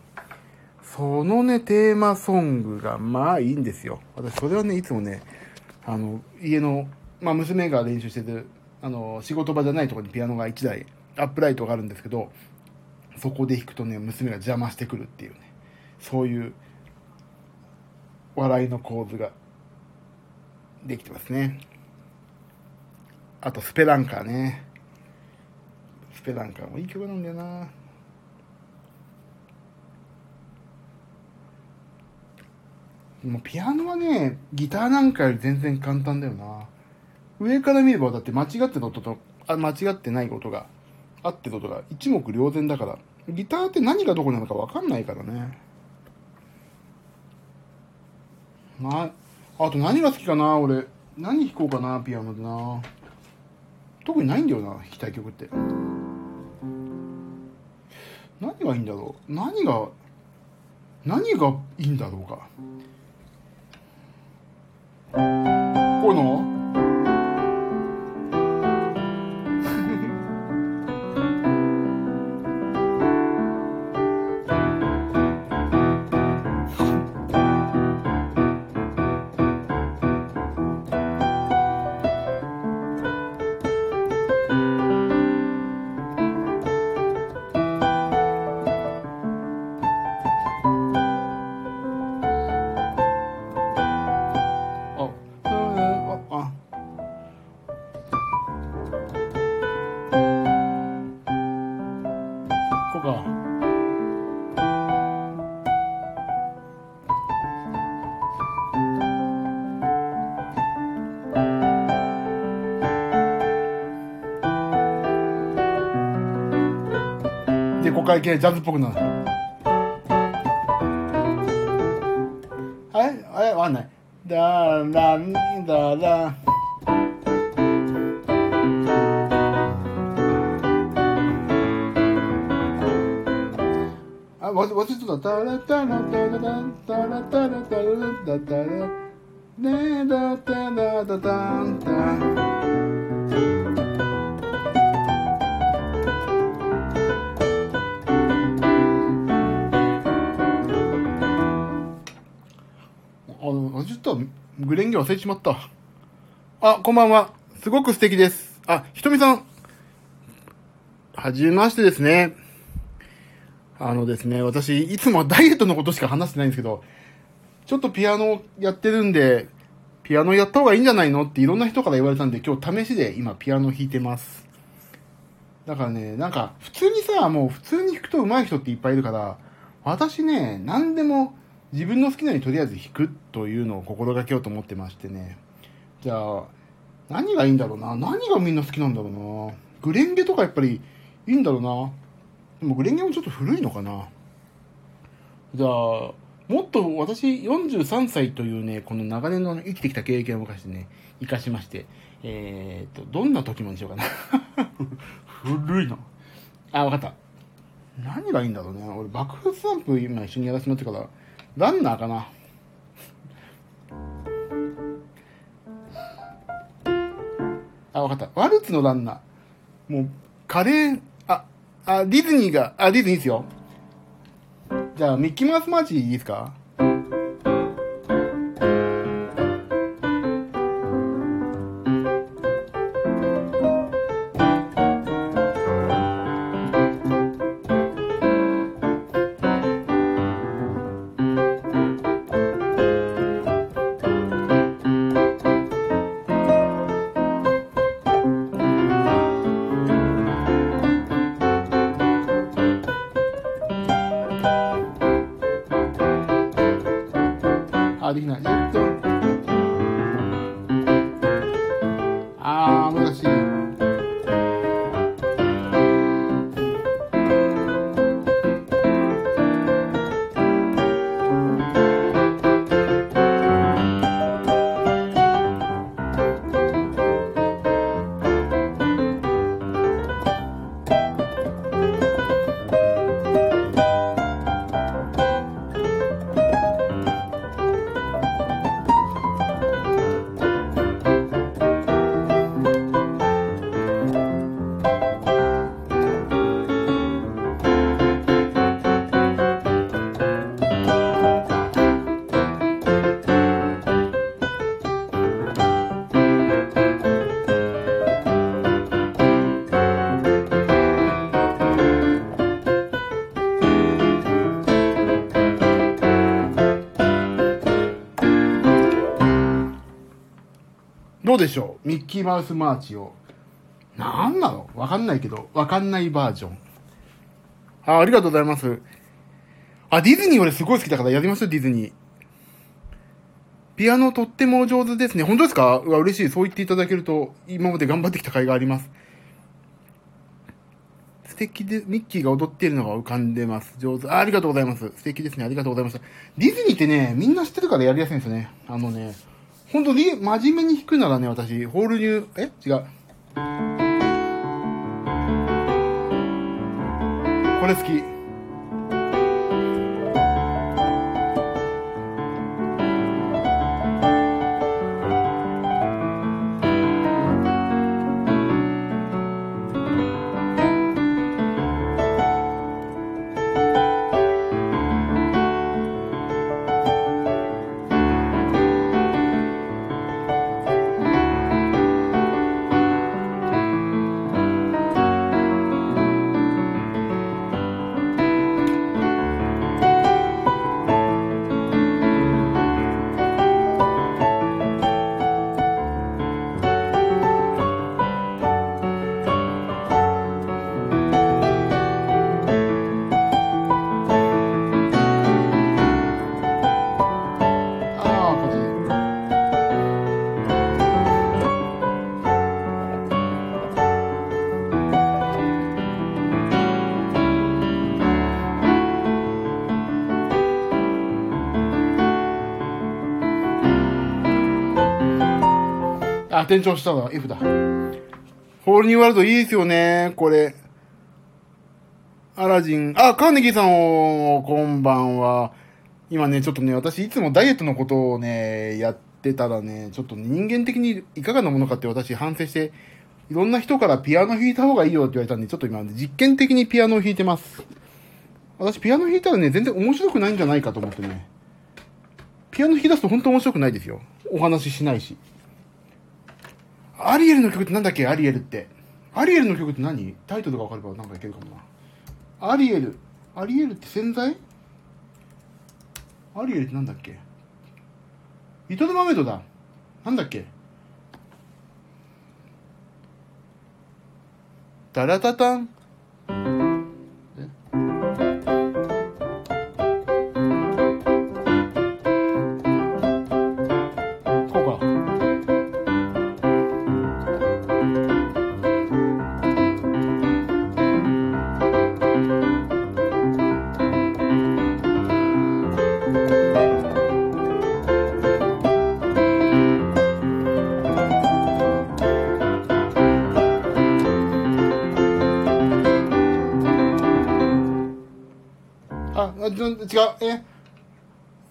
Speaker 1: そのね、テーマソングが、まあいいんですよ。私、それはね、いつもね、あの、家の、まあ、娘が練習してて、あの、仕事場じゃないとこにピアノが1台、アップライトがあるんですけど、そこで弾くとね、娘が邪魔してくるっていうね、そういう笑いの構図ができてますね。あと、スペランカーね。スペランカーもいい曲なんだよな。もうピアノはね、ギターなんかより全然簡単だよな。上から見ればだって間違ってる音と、あ、間違ってない音が、合ってる音が一目瞭然だから、ギターって何がどこなのかわかんないからね。まあ、あと何が好きかな俺。何弾こうかなピアノでな。特にないんだよな、弾きたい曲って。何がいいんだろう何が、何がいいんだろうか。こういうの？会系ジャズっぽくなる。忘れちまった。あ、こんばんは。すごく素敵です。あ、ひとみさん。はじめましてですね。あのですね、私、いつもダイエットのことしか話してないんですけど、ちょっとピアノやってるんで、ピアノやった方がいいんじゃないの？っていろんな人から言われたんで、今日試しで今ピアノ弾いてます。だからね、なんか、普通にさ、もう普通に弾くと上手い人っていっぱいいるから、私ね、何でも自分の好きなようにとりあえず弾くというのを心がけようと思ってましてね。じゃあ、何がいいんだろうな？何がみんな好きなんだろうな？グレンゲとかやっぱりいいんだろうな？でもグレンゲもちょっと古いのかな？じゃあ、もっと私43歳というね、この長年の生きてきた経験を昔ね、活かしまして、えー、と、どんな時もにしようかな。古いな。あ、わかった。何がいいんだろうね。俺、爆風スタンプ今一緒にやらせてもらってから、ランナーかな。あ、わかった。ワルツのランナー。もう、カレー、あ、あ、ディズニーが、あ、ディズニーですよ。じゃあ、ミッキーマウスマーチいいですか？どうでしょう？ミッキーマウスマーチを。なんなの？わかんないけど、わかんないバージョン。あ、ありがとうございます。あ、ディズニー俺すごい好きだからやりましょう、ディズニー。ピアノとっても上手ですね。本当ですか？うわ、嬉しい。そう言っていただけると、今まで頑張ってきた甲斐があります。素敵で、ミッキーが踊っているのが浮かんでます。上手。あありがとうございます。素敵ですね。ありがとうございました。ディズニーってね、みんな知ってるからやりやすいんですよね。あのね、本当に真面目に弾くならね、私、ホールニュー、え？違う。これ好き。あ、転調したわ。F だ。ホールニューワールドいいですよね、これ。アラジン。あ、カーネギーさんを、こんばんは。今ね、ちょっとね、私いつもダイエットのことをね、やってたらね、ちょっと人間的にいかがなものかって私反省して、いろんな人からピアノ弾いた方がいいよって言われたんで、ちょっと今、実験的にピアノを弾いてます。私ピアノ弾いたらね、全然面白くないんじゃないかと思ってね。ピアノ弾き出すと本当面白くないですよ。お話ししないし。アリエルの曲ってなんだっけ？アリエルって。アリエルの曲って何？タイトルが分かればなんかいけるかもな。アリエル。アリエルって洗剤？アリエルってなんだっけ？リトルマメドだ。なんだっけ？タラタタン。違う。え？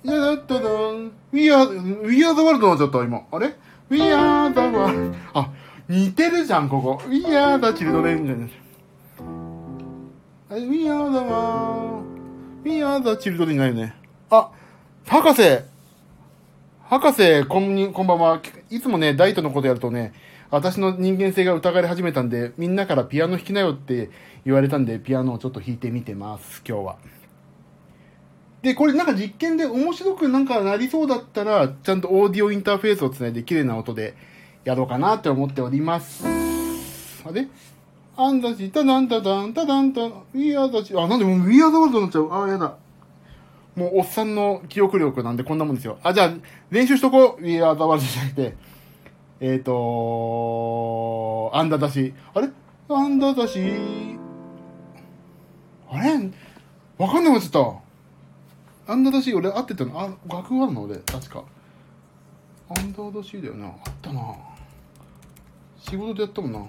Speaker 1: いやだっただん。We are, We are the world になっちゃった、今。あれ ?We are the world. あ、似てるじゃん、ここ。We are the children じゃない。あれ We are the world. We are the children ないよね。あ、博士博士、こんに、こんばんは。いつもね、ダイトのことやるとね、私の人間性が疑われ始めたんで、みんなからピアノ弾きなよって言われたんで、ピアノをちょっと弾いてみてます、今日は。で、これなんか実験で面白くなんかなりそうだったら、ちゃんとオーディオインターフェースをつないで綺麗な音でやろうかなって思っております。あれあんだし、ただんただんただんた、ウィアーだし、あ、なんでもうウィアードワールドになっちゃう。あ、やだ。もうおっさんの記憶力なんでこんなもんですよ。あ、じゃあ、練習しとこう。ウィアードワールドじゃなくて。えっ、ー、とアンダーだし。あれ？アンダーだし。あれ？わかんなくなっちゃった。アンダーダシー俺合ってたの？あ、楽譜あるの？俺、確か。アンダーダシーだよな。あったな。仕事でやったもんな。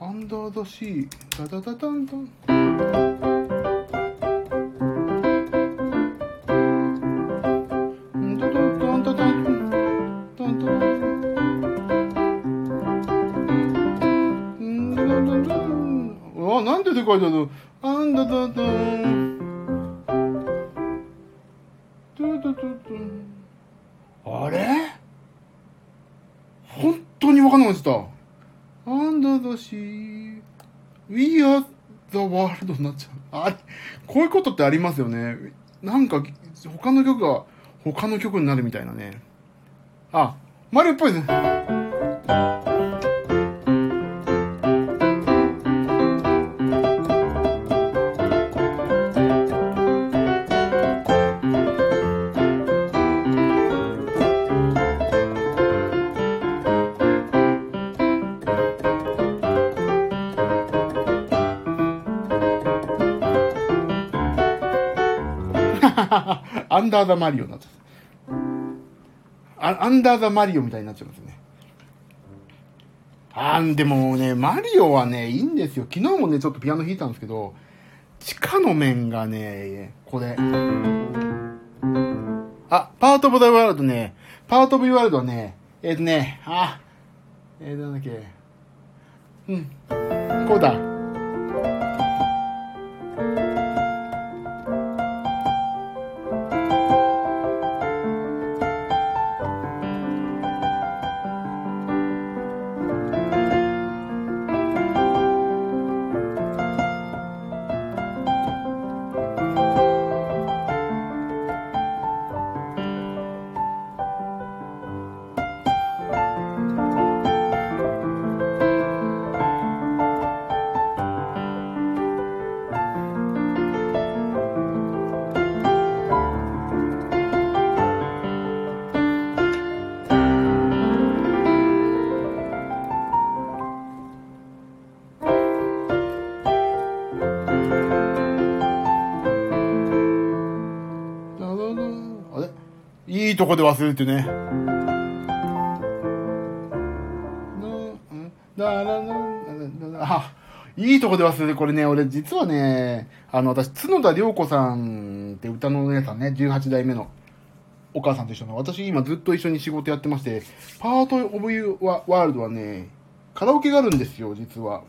Speaker 1: アンダーダシー、ダダダダンダン。ん。ダダダンダダンダン。ダンん。ダダダダンうわ、なん。ででかいだろアンダダダン。トゥトあれ？本当に分かんなくなっちゃった。Under the sea, we are the world になっちゃう。あれ？こういうことってありますよね。なんか、他の曲が他の曲になるみたいなね。あ、マリオっぽいですね。ンダーザマリオになっちゃった。あアンダーザマリオみたいになっちゃいますね。あーでもね、マリオはね、いいんですよ。昨日もね、ちょっとピアノ弾いたんですけど、地下の面がね、これ。あ、パートオブザワールドね、パートオブワールドはね、えっ、とね、あ、えー、なんだっけ。うん、こうだ。とこで忘れてね。あ、いいとこで忘れて、これね、俺実はね、あの、私、角田涼子さんって歌のお姉さんね、18代目のお母さんと一緒の、私今ずっと一緒に仕事やってまして、パートオブユーワールドはね、カラオケがあるんですよ、実は。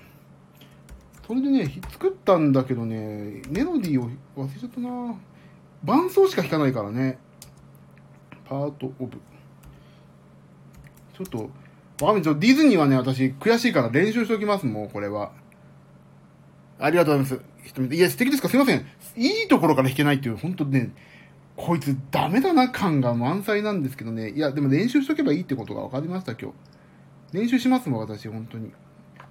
Speaker 1: それでね、作ったんだけどね、メロディーを忘れちゃったな伴奏しか弾かないからね。パートオブ。ちょっと、わかんない。ちょっとディズニーはね、私悔しいから練習しておきます、もう、これは。ありがとうございます。いや、素敵ですか？すいません。いいところから弾けないっていう、本当ね、こいつダメだな感が満載なんですけどね。いや、でも練習しとけばいいってことが分かりました、今日。練習しますもん、私、本当に。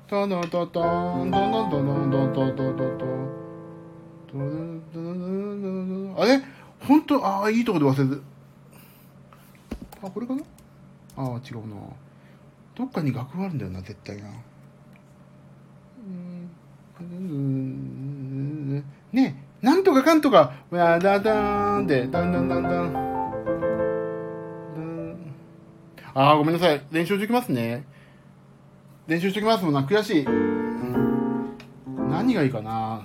Speaker 1: タダタタン、タダタダン、タダタタタタ。あれ？本当？ああ、いいとこで忘れて。あ、これかな？ああ、違うな。どっかに楽譜あるんだよな、絶対な。ねえ、なんとかかんとか、わだだーんで、だんだんだんだん。ああ、ごめんなさい。練習しておきますね。練習しておきますもんな。悔しい。何がいいかな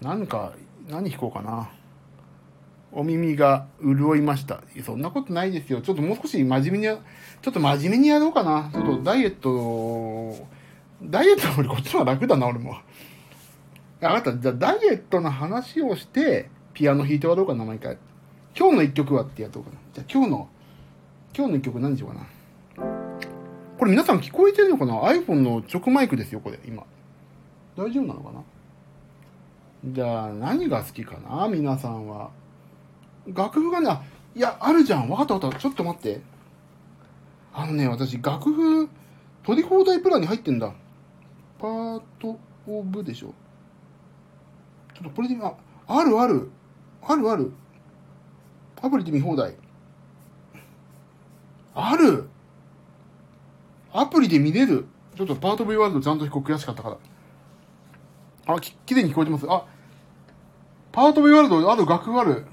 Speaker 1: 何か、何弾こうかな。お耳が潤いました。そんなことないですよ。ちょっともう少し真面目に、ちょっと真面目にやろうかな。ちょっとダイエット、ダイエットよりこっちの方が楽だな、俺も。あなた、じゃあダイエットの話をして、ピアノ弾いて終わろうかな、毎回。今日の一曲はってやっとうかな。じゃあ今日の、今日の一曲何しようかな。これ皆さん聞こえてるのかな ?iPhone の直マイクですよ、これ、今。大丈夫なのかな？じゃあ、何が好きかな？皆さんは。楽譜がね、あいや、あるじゃん。わかったわかった。ちょっと待って。あのね、私、楽譜、取り放題プランに入ってんだ。パートオブでしょ。ちょっとこれで見、あ、あるある。あるある。アプリで見放題。あるアプリで見れる。ちょっとパート V ワールドちゃんと弾こう悔しかったから。あ、き、きれいに聞こえてます。あ、パート V ワールドある楽譜ある。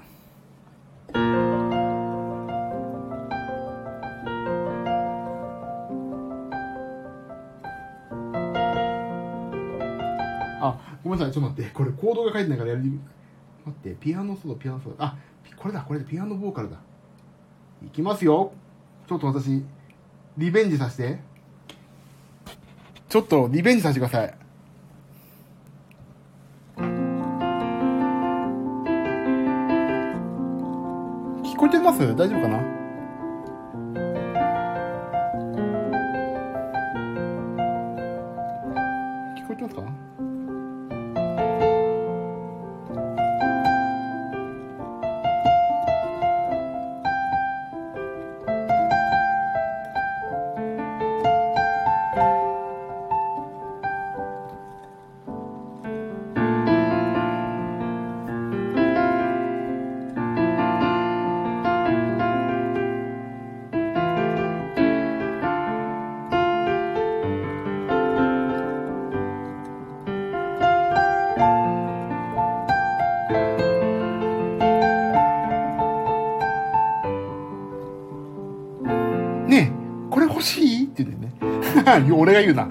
Speaker 1: あ、ごめんなさい、ちょっと待って。これコードが書いてないからやり、待って、ピアノソロ、ピアノソロ。あ、これだ、これだ、ピアノボーカルだ。いきますよ。ちょっと私、リベンジさせて。ちょっとリベンジさせてください。聞こえてます？大丈夫かな？俺が言うな。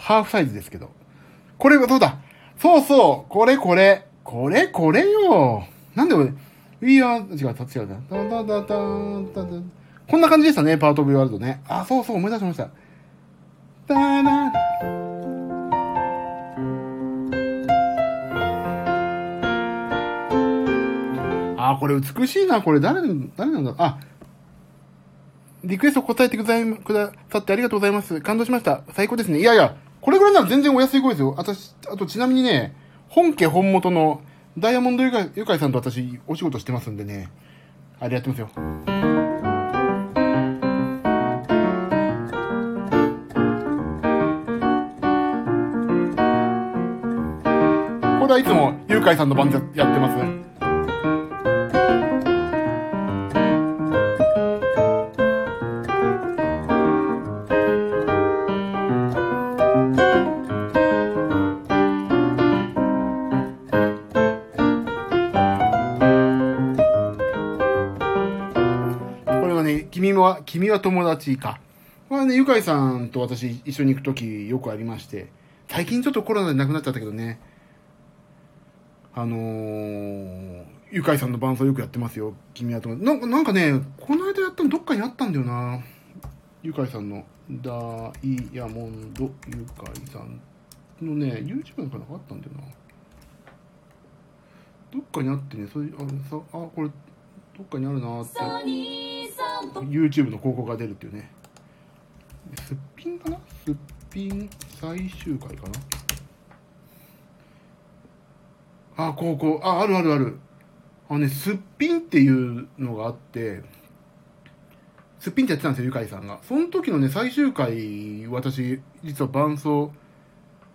Speaker 1: ハーフサイズですけど。これはどうだ？そうそうこれこれこれこれよなんで俺、We are, 違う、違うな。ダダダダダダこんな感じでしたね、パートオブワールドね。あ、そうそう、思い出しました。ダダあ、これ美しいな。これ誰、誰なんだ？あ、リクエスト答えてくださってありがとうございます。感動しました。最高ですね。いやいや、これぐらいなら全然お安い声ですよ。私、あとちなみにね、本家本元のダイヤモンドゆかいさんと私、お仕事してますんでね、あれやってますよ。これはいつもゆかいさんの番でやってます。君は、友達か。これはね、ゆかいさんと私一緒に行くときよくありまして、最近ちょっとコロナで亡くなっちゃったけどね、あのー、ゆかいさんの伴奏よくやってますよ。君は友達。なんか、なんかね、この間やったのどっかにあったんだよな。ゆかいさんの、ダイヤモンドゆかいさんのね、YouTube なんかなかあったんだよな。どっかにあってね、そういう、あのさ、あ、これ、どっかにあるなって。YouTube の広告が出るっていうね。すっぴんかな？すっぴん最終回かな？あ、こうこ、あ、あるあるある。あのね、すっぴんっていうのがあって、すっぴんってやってたんですよ、ゆかいさんが。その時のね、最終回、私、実は伴奏、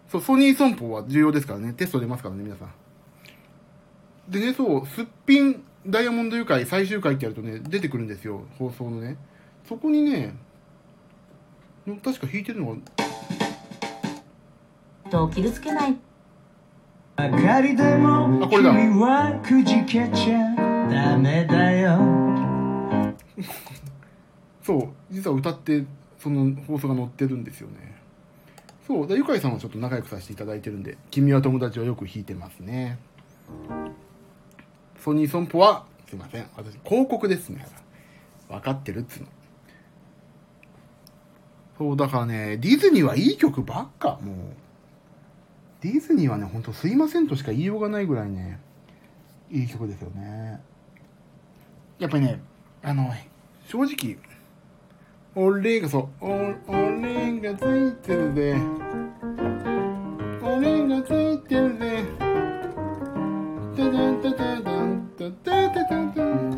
Speaker 1: そう、ソニー損保は重要ですからね、テスト出ますからね、皆さん。でね、そう、すっぴんダイヤモンド愉快最終回ってやるとね、出てくるんですよ、放送のね。そこにね、確か弾いてるのが、
Speaker 2: と傷つけない
Speaker 3: 明かりでも
Speaker 1: あこれだ
Speaker 3: 君はくじけちゃダメだよ
Speaker 1: そう、実は歌って、その放送が載ってるんですよね。そう、でゆかいさんはちょっと仲良くさせていただいてるんで、君は友達をよく弾いてますね。ソニー損保は、すいません。私、広告ですね。分かってるっつうの。そう、だからね、ディズニーはいい曲ばっか、もう。ディズニーはね、ほんとすいませんとしか言いようがないぐらいね、いい曲ですよね。やっぱりね、あの、正直、俺がそう、俺がついてるぜ。俺がついてるぜ。タタタタタンタタタタタン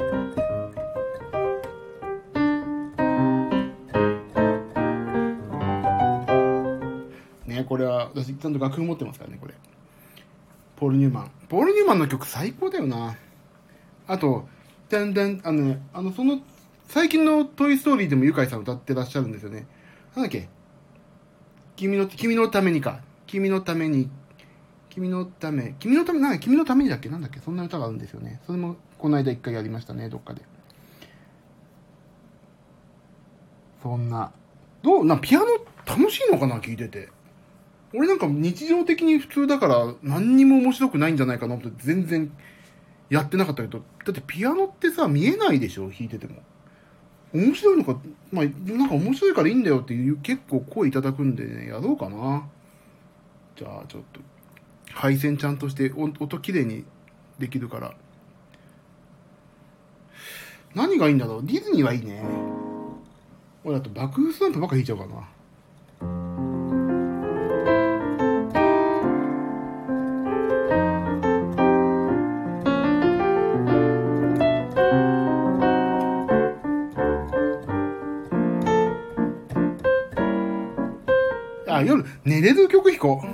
Speaker 1: ねこれは私ちゃんと楽譜持ってますからねこれ。ポール・ニューマン。ポール・ニューマンの曲最高だよな。あとだんだんあのねあのその最近の「トイ・ストーリー」でもゆかいさん歌ってらっしゃるんですよね。なんだっけ？君の君のためにか。君のために君のため君のためなんか君のためにだっけ？なんだっけ？そんな歌があるんですよね。それもこの間一回やりましたねどっかで。そんな。どうなピアノ楽しいのかな？聞いてて。俺なんか日常的に普通だから何にも面白くないんじゃないかなって全然やってなかったけど。だってピアノってさ見えないでしょ？弾いてても。面白いのかまあなんか面白いからいいんだよっていう結構声いただくんでねやろうかな。じゃあちょっと。配線ちゃんとして音音きれいにできるから。何がいいんだろう？ディズニーはいいね。俺だと爆風スタンプばっか弾いちゃうかな。あ、夜、寝れる曲弾こう。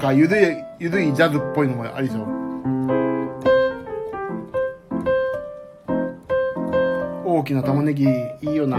Speaker 1: なんかゆるい、ゆるいジャズっぽいのもありそう。大きな玉ねぎ、いいよな。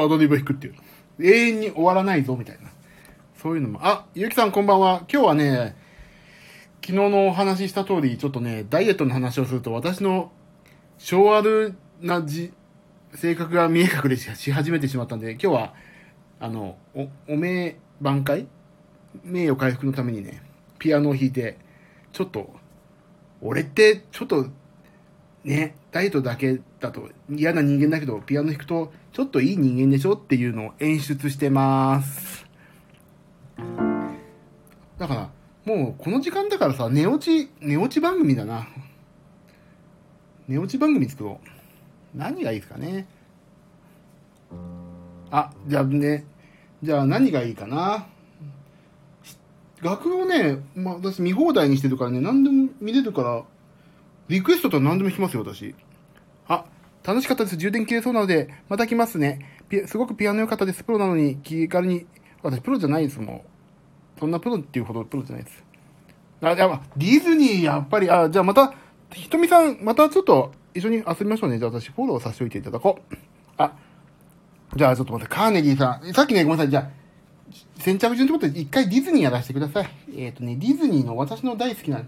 Speaker 1: とアドリブ弾くっていう。永遠に終わらないぞ、みたいな。そういうのも。あ、ゆきさんこんばんは。今日はね、昨日のお話しした通り、ちょっとね、ダイエットの話をすると、私の昭和なじ、性格が見え隠れし始めてしまったんで、今日は、あの、お、お名挽回？名誉回復のためにね、ピアノを弾いて、ちょっと、俺って、ちょっと、ね、ダイエットだけだと嫌な人間だけど、ピアノ弾くと、ちょっといい人間でしょっていうのを演出してます。だから、もうこの時間だからさ、寝落ち、寝落ち番組だな。寝落ち番組作ろう。何がいいですかね。あ、じゃあね、じゃあ何がいいかな。楽をね、まあ、私見放題にしてるからね、何でも見れるから、リクエストとは何でも弾きますよ、私。あ、楽しかったです。充電切れそうなので、また来ますね。ピすごくピアノ良かったです。プロなのに気軽に、私プロじゃないですもん。そんなプロっていうほどプロじゃないです。あ、じゃあ、ディズニー、やっぱり、あ、じゃあまた、ひとみさん、またちょっと一緒に遊びましょうね。じゃあ私フォローさせておいていただこう。あ、じゃあちょっと待って、カーネギーさん。さっきね、ごめんなさい。じゃあ、先着順ってことで一回ディズニーやらせてください。えっ、とね、ディズニーの私の大好きな、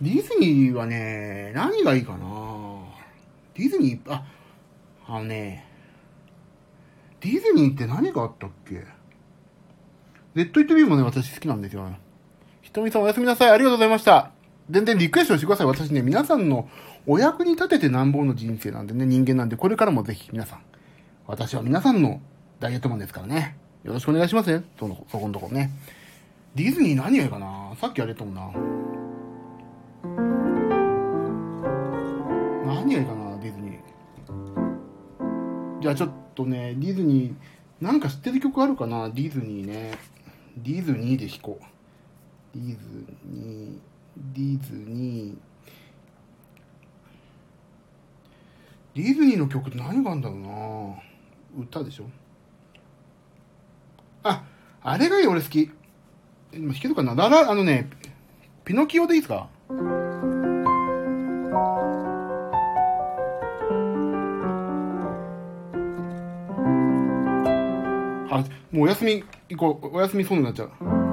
Speaker 1: ディズニーはね、何がいいかなディズニー、あ、あのね、ディズニーって何があったっけ？レッド・イット・ビーもね、私好きなんですよ。ひとみさんおやすみなさい。ありがとうございました。全然リクエストしてください。私ね、皆さんのお役に立ててなんぼの人生なんでね、人間なんで、これからもぜひ皆さん、私は皆さんのダイエットマンですからね。よろしくお願いしますね。その、そこのところね。ディズニー何がいいかな？さっきあれともんな。何がいいかな？じゃあちょっとね、ディズニー、なんか知ってる曲あるかな？ディズニーね。ディズニーで弾こう。ディズニー、ディズニー。ディズニーの曲って何があるんだろうな？歌でしょ？あ、あれがいい俺好き。今弾けるかな？ララ、あのね、ピノキオでいいですか？もうお休み行こう。お休みそうになっちゃう。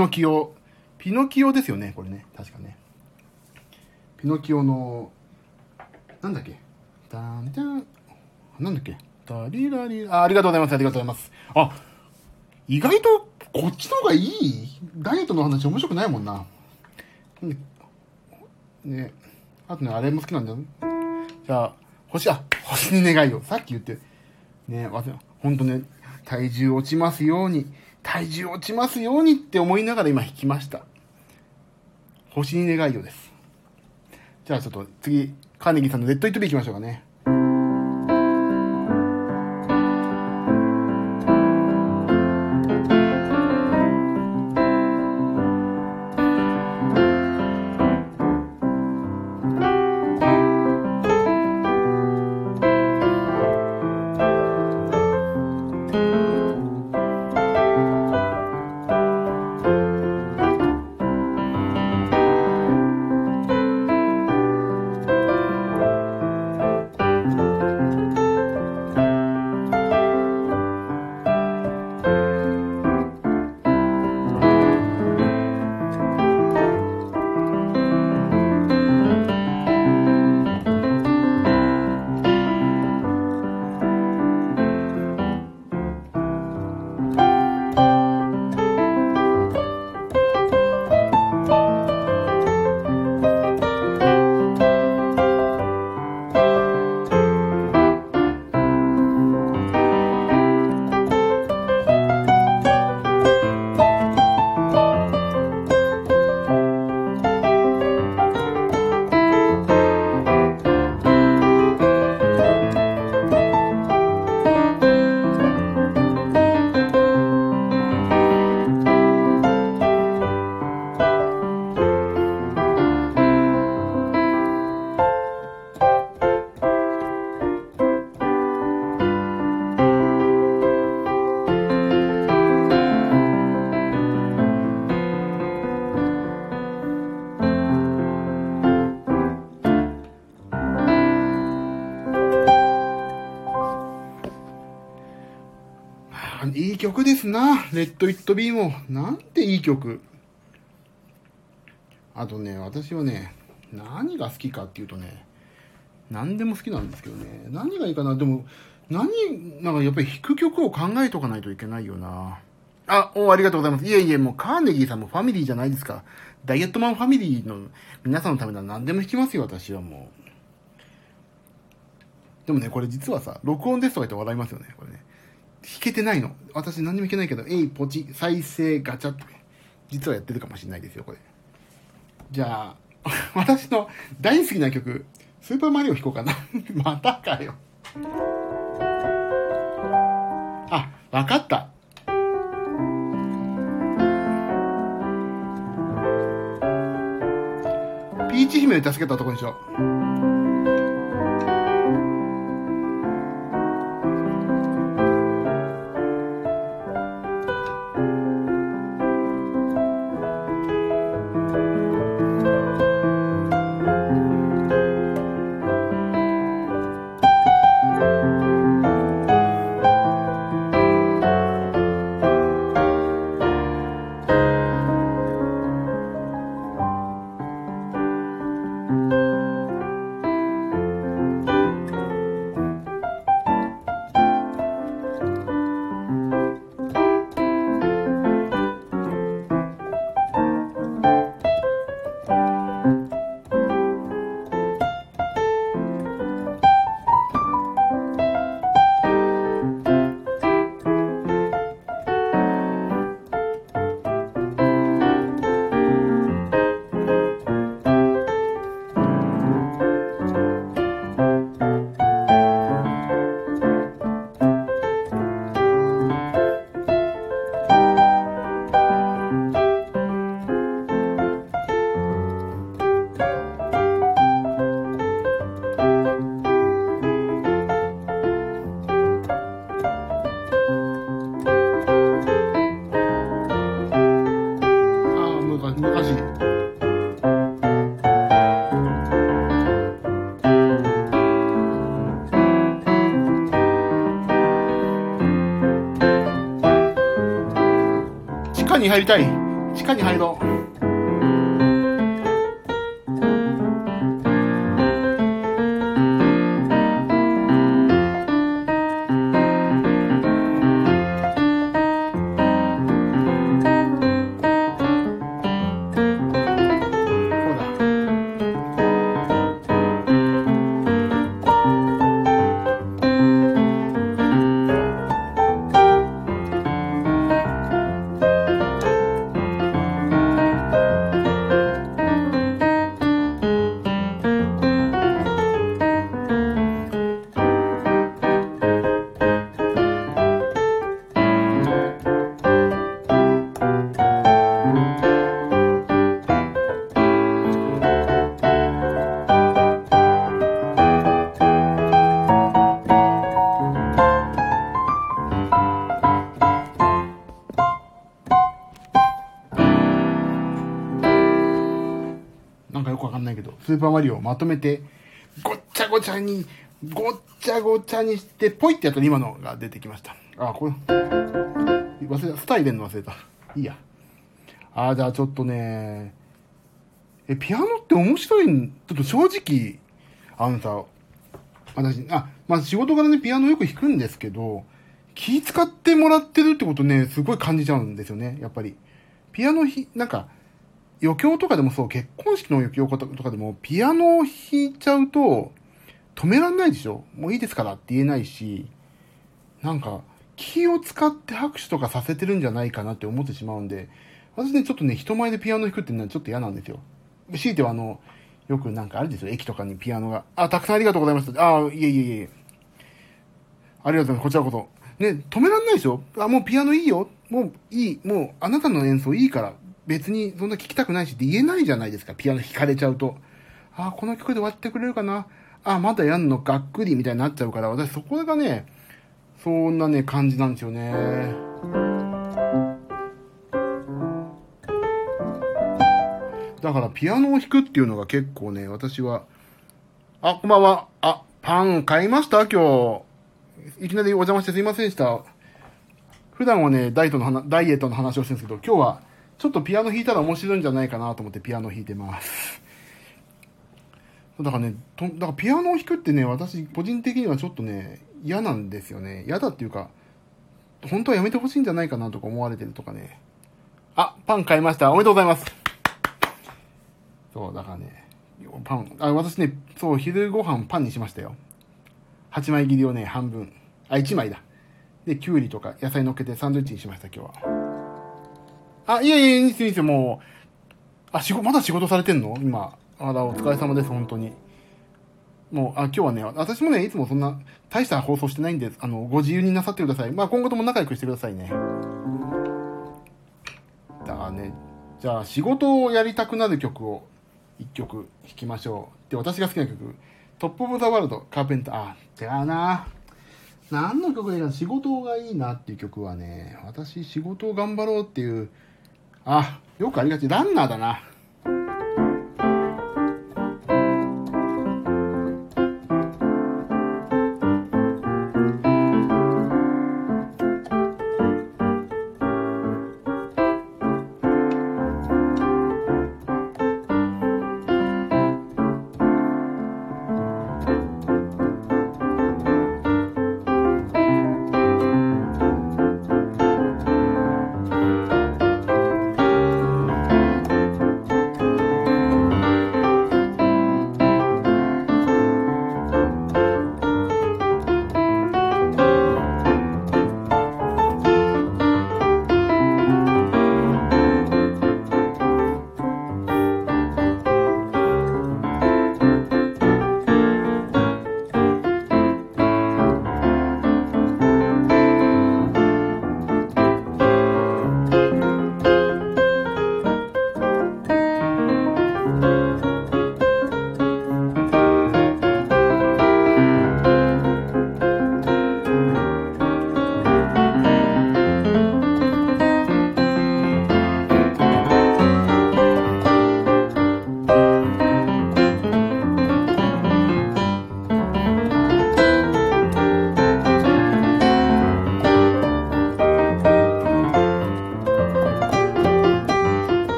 Speaker 1: ノキオ。ピノキオですよね、これね。確かね。ピノキオの、なんだっけ？ダンダン、なんだっけ？ダリラリあ、ありがとうございます、ありがとうございます。あ、意外とこっちの方がいい？ダイエットの話面白くないもんな。ねあとね、あれも好きなんだよ。じゃあ、星、あ、星に願いを。さっき言って、ね、わほんとね、体重落ちますように、体重落ちますようにって思いながら今引きました。星に願いをです。じゃあちょっと次、カーネギーさんのレッドイットビー行きましょうかね。レッド・イット・ビーも。なんていい曲。あとね、私はね、何が好きかっていうとね、何でも好きなんですけどね。何がいいかなでも、何、なんかやっぱり弾く曲を考えとかないといけないよな。あ、おありがとうございます。いえいえ、もうカーネギーさんもファミリーじゃないですか。ダイエットマンファミリーの皆さんのためなら何でも弾きますよ、私はもう。でもね、これ実はさ、録音ですとか言って笑いますよね、これね。弾けてないの。私何も弾けないけど、えい、ポチ、再生、ガチャって、実はやってるかもしれないですよ、これ。じゃあ、私の大好きな曲、スーパーマリオ弾こうかな。またかよ。あ、わかった。ピーチ姫で助けたとこにしよう。入りたい。地下に入ろう。ーパーマリオをまとめて、ごっちゃごちゃに、ごっちゃごちゃにして、ポイってやったら今のが出てきました。あ、これ、忘れた。スタイ入れんの忘れた。いいや。あ、じゃあちょっとね、え、ピアノって面白い、ちょっと正直、あのさ、私、あ、まあ仕事柄ね、ピアノよく弾くんですけど、気使ってもらってるってことね、すごい感じちゃうんですよね、やっぱり。ピアノひ、なんか、余興とかでもそう、結婚式の余興とかでも、ピアノを弾いちゃうと、止めらんないでしょもういいですからって言えないし、なんか、気を使って拍手とかさせてるんじゃないかなって思ってしまうんで、私ね、ちょっとね、人前でピアノ弾くっていうのはちょっと嫌なんですよ。強いてはあの、よくなんかあるですよ、駅とかにピアノが。あ、たくさんありがとうございます。あ、いえいえいえ。ありがとうございます。こちらこそ。ね、止めらんないでしょあ、もうピアノいいよ。もういい。もうあなたの演奏いいから。別にそんな聞きたくないしって言えないじゃないですか。ピアノ弾かれちゃうと。あ、この曲で終わってくれるかなあ、まだやんの？がっくりみたいになっちゃうから、私そこがね、そんなね、感じなんですよね。だからピアノを弾くっていうのが結構ね、私は、あ、こんばんは。あ、パン買いました？今日。いきなりお邪魔してすいませんでした。普段はね、ダイエットの話をしてるんですけど、今日はちょっとピアノ弾いたら面白いんじゃないかなと思ってピアノ弾いてます。だからね、とだからピアノを弾くってね、私個人的にはちょっとね、嫌なんですよね。嫌だっていうか、本当はやめてほしいんじゃないかなとか思われてるとかね。あ、パン買いました。おめでとうございます。そう、だからね、パン、あ、私ね、そう、昼ご飯パンにしましたよ。8枚切りをね、半分。あ、1枚だ。で、きゅうりとか野菜乗っけてサンドイッチにしました、今日は。あ、いえいえ、いいですよ、いいですよ、もう。あ、仕事、まだ仕事されてんの？今。あら、お疲れ様です、本当に。もう、あ、今日はね、私もね、いつもそんな、大した放送してないんで、あの、ご自由になさってください。まあ、今後とも仲良くしてくださいね。だからね、じゃあ、仕事をやりたくなる曲を一曲弾きましょう。で、私が好きな曲、トップオブザワールド、カーペンター、あ、違うな何の曲がいいか仕事がいいなっていう曲はね、私仕事を頑張ろうっていう、あ、よくありがち、ランナーだな。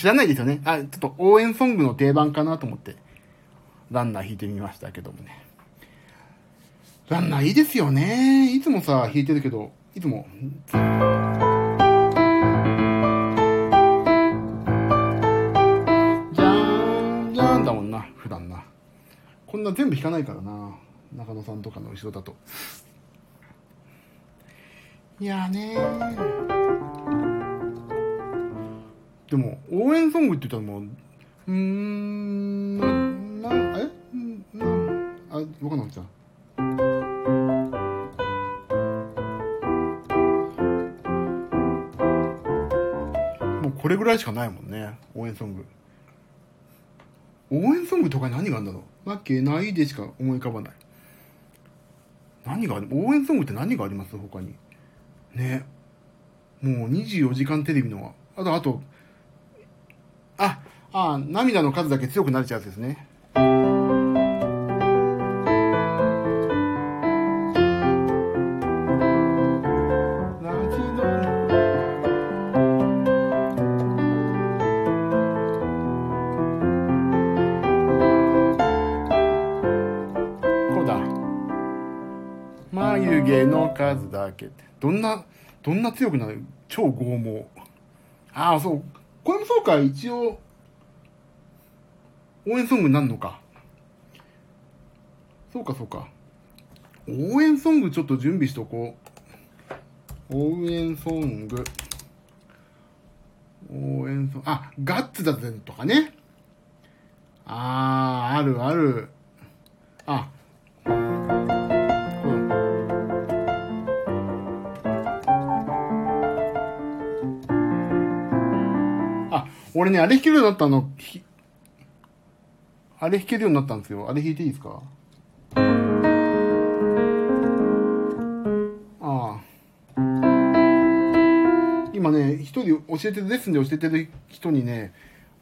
Speaker 1: 知らないですよね。あ、ちょっと応援ソングの定番かなと思って、ランナー弾いてみましたけどもね。ランナーいいですよね。いつもさ、弾いてるけど、いつも、じゃん、じゃんだもんな、普段な。こんな全部弾かないからな。中野さんとかの後ろだと。いやね。でも、応援ソングって言ったらもう、うーん、な、な、え？んな、あ、わかんなくなっちゃ。もうこれぐらいしかないもんね、応援ソング。応援ソングとか何があるんだろう？わけないでしか思い浮かばない。何がある？応援ソングって何があります？他に。ね。もう24時間テレビの、あと、あと、あ、あ、涙の数だけ強くなれちゃうやつですね。夏のこうだ。眉毛の数だけ。どんな、どんな強くなる？超剛毛。ああ、そう。これもそうか、一応、応援ソングになるのか。そうか、そうか。応援ソングちょっと準備しとこう。応援ソング。応援ソング。あ、ガッツだぜとかね。あー、あるある。あ、俺ね、あれ弾けるようになったの、あれ弾けるようになったんですよ。あれ弾いていいですか？ああ。今ね、一人教えてる、レッスンで教えてる人にね、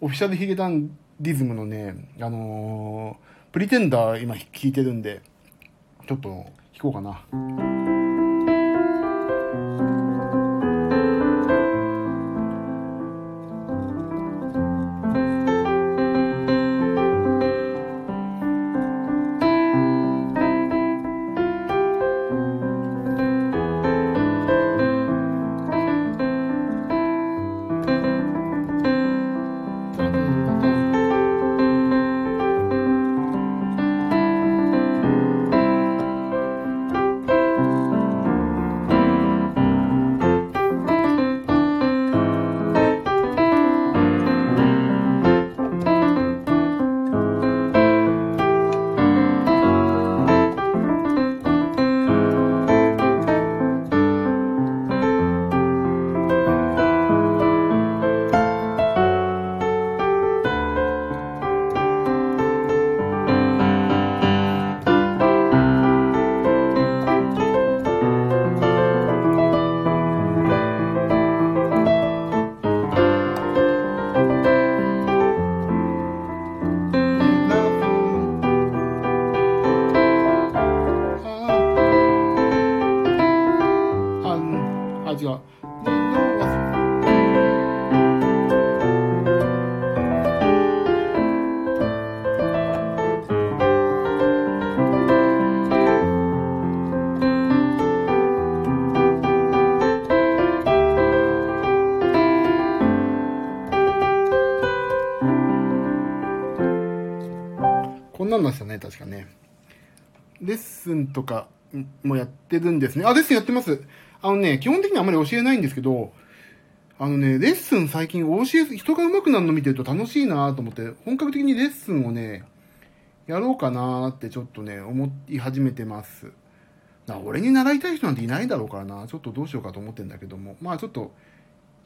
Speaker 1: オフィシャルヒゲダンディズムのね、あのープリテンダー今弾いてるんで、ちょっと弾こうかな。ッスンとかもやってるんですね。あ、レッスンやってます。あのね、基本的にはあまり教えないんですけど、あのね、レッスン最近教え、人が上手くなるの見てると楽しいなと思って、本格的にレッスンをね、やろうかなってちょっとね、思い始めてます。だから俺に習いたい人なんていないだろうからな、ちょっとどうしようかと思ってんだけども、まあちょっと、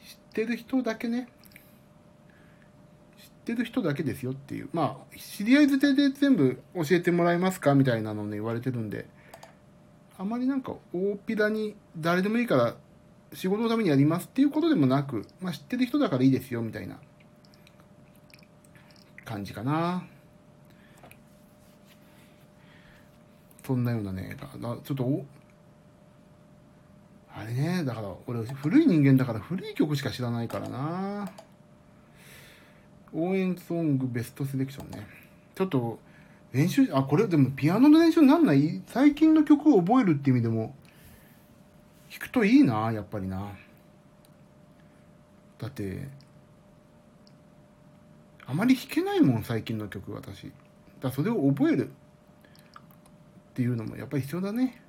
Speaker 1: 知ってる人だけね、ってる人だけですよっていう。まあ、知り合いづてで全部教えてもらえますかみたいなのね、言われてるんで、あまりなんか大っぴらに誰でもいいから仕事のためにやりますっていうことでもなく、まあ知ってる人だからいいですよみたいな感じかな。そんなようなね、ちょっと、あれね、だから俺古い人間だから古い曲しか知らないからな。応援ソングベストセレクションね。ちょっと、練習、あ、これでもピアノの練習になんない？最近の曲を覚えるって意味でも、弾くといいな、やっぱりな。だって、あまり弾けないもん、最近の曲、私。だそれを覚えるっていうのもやっぱり必要だね。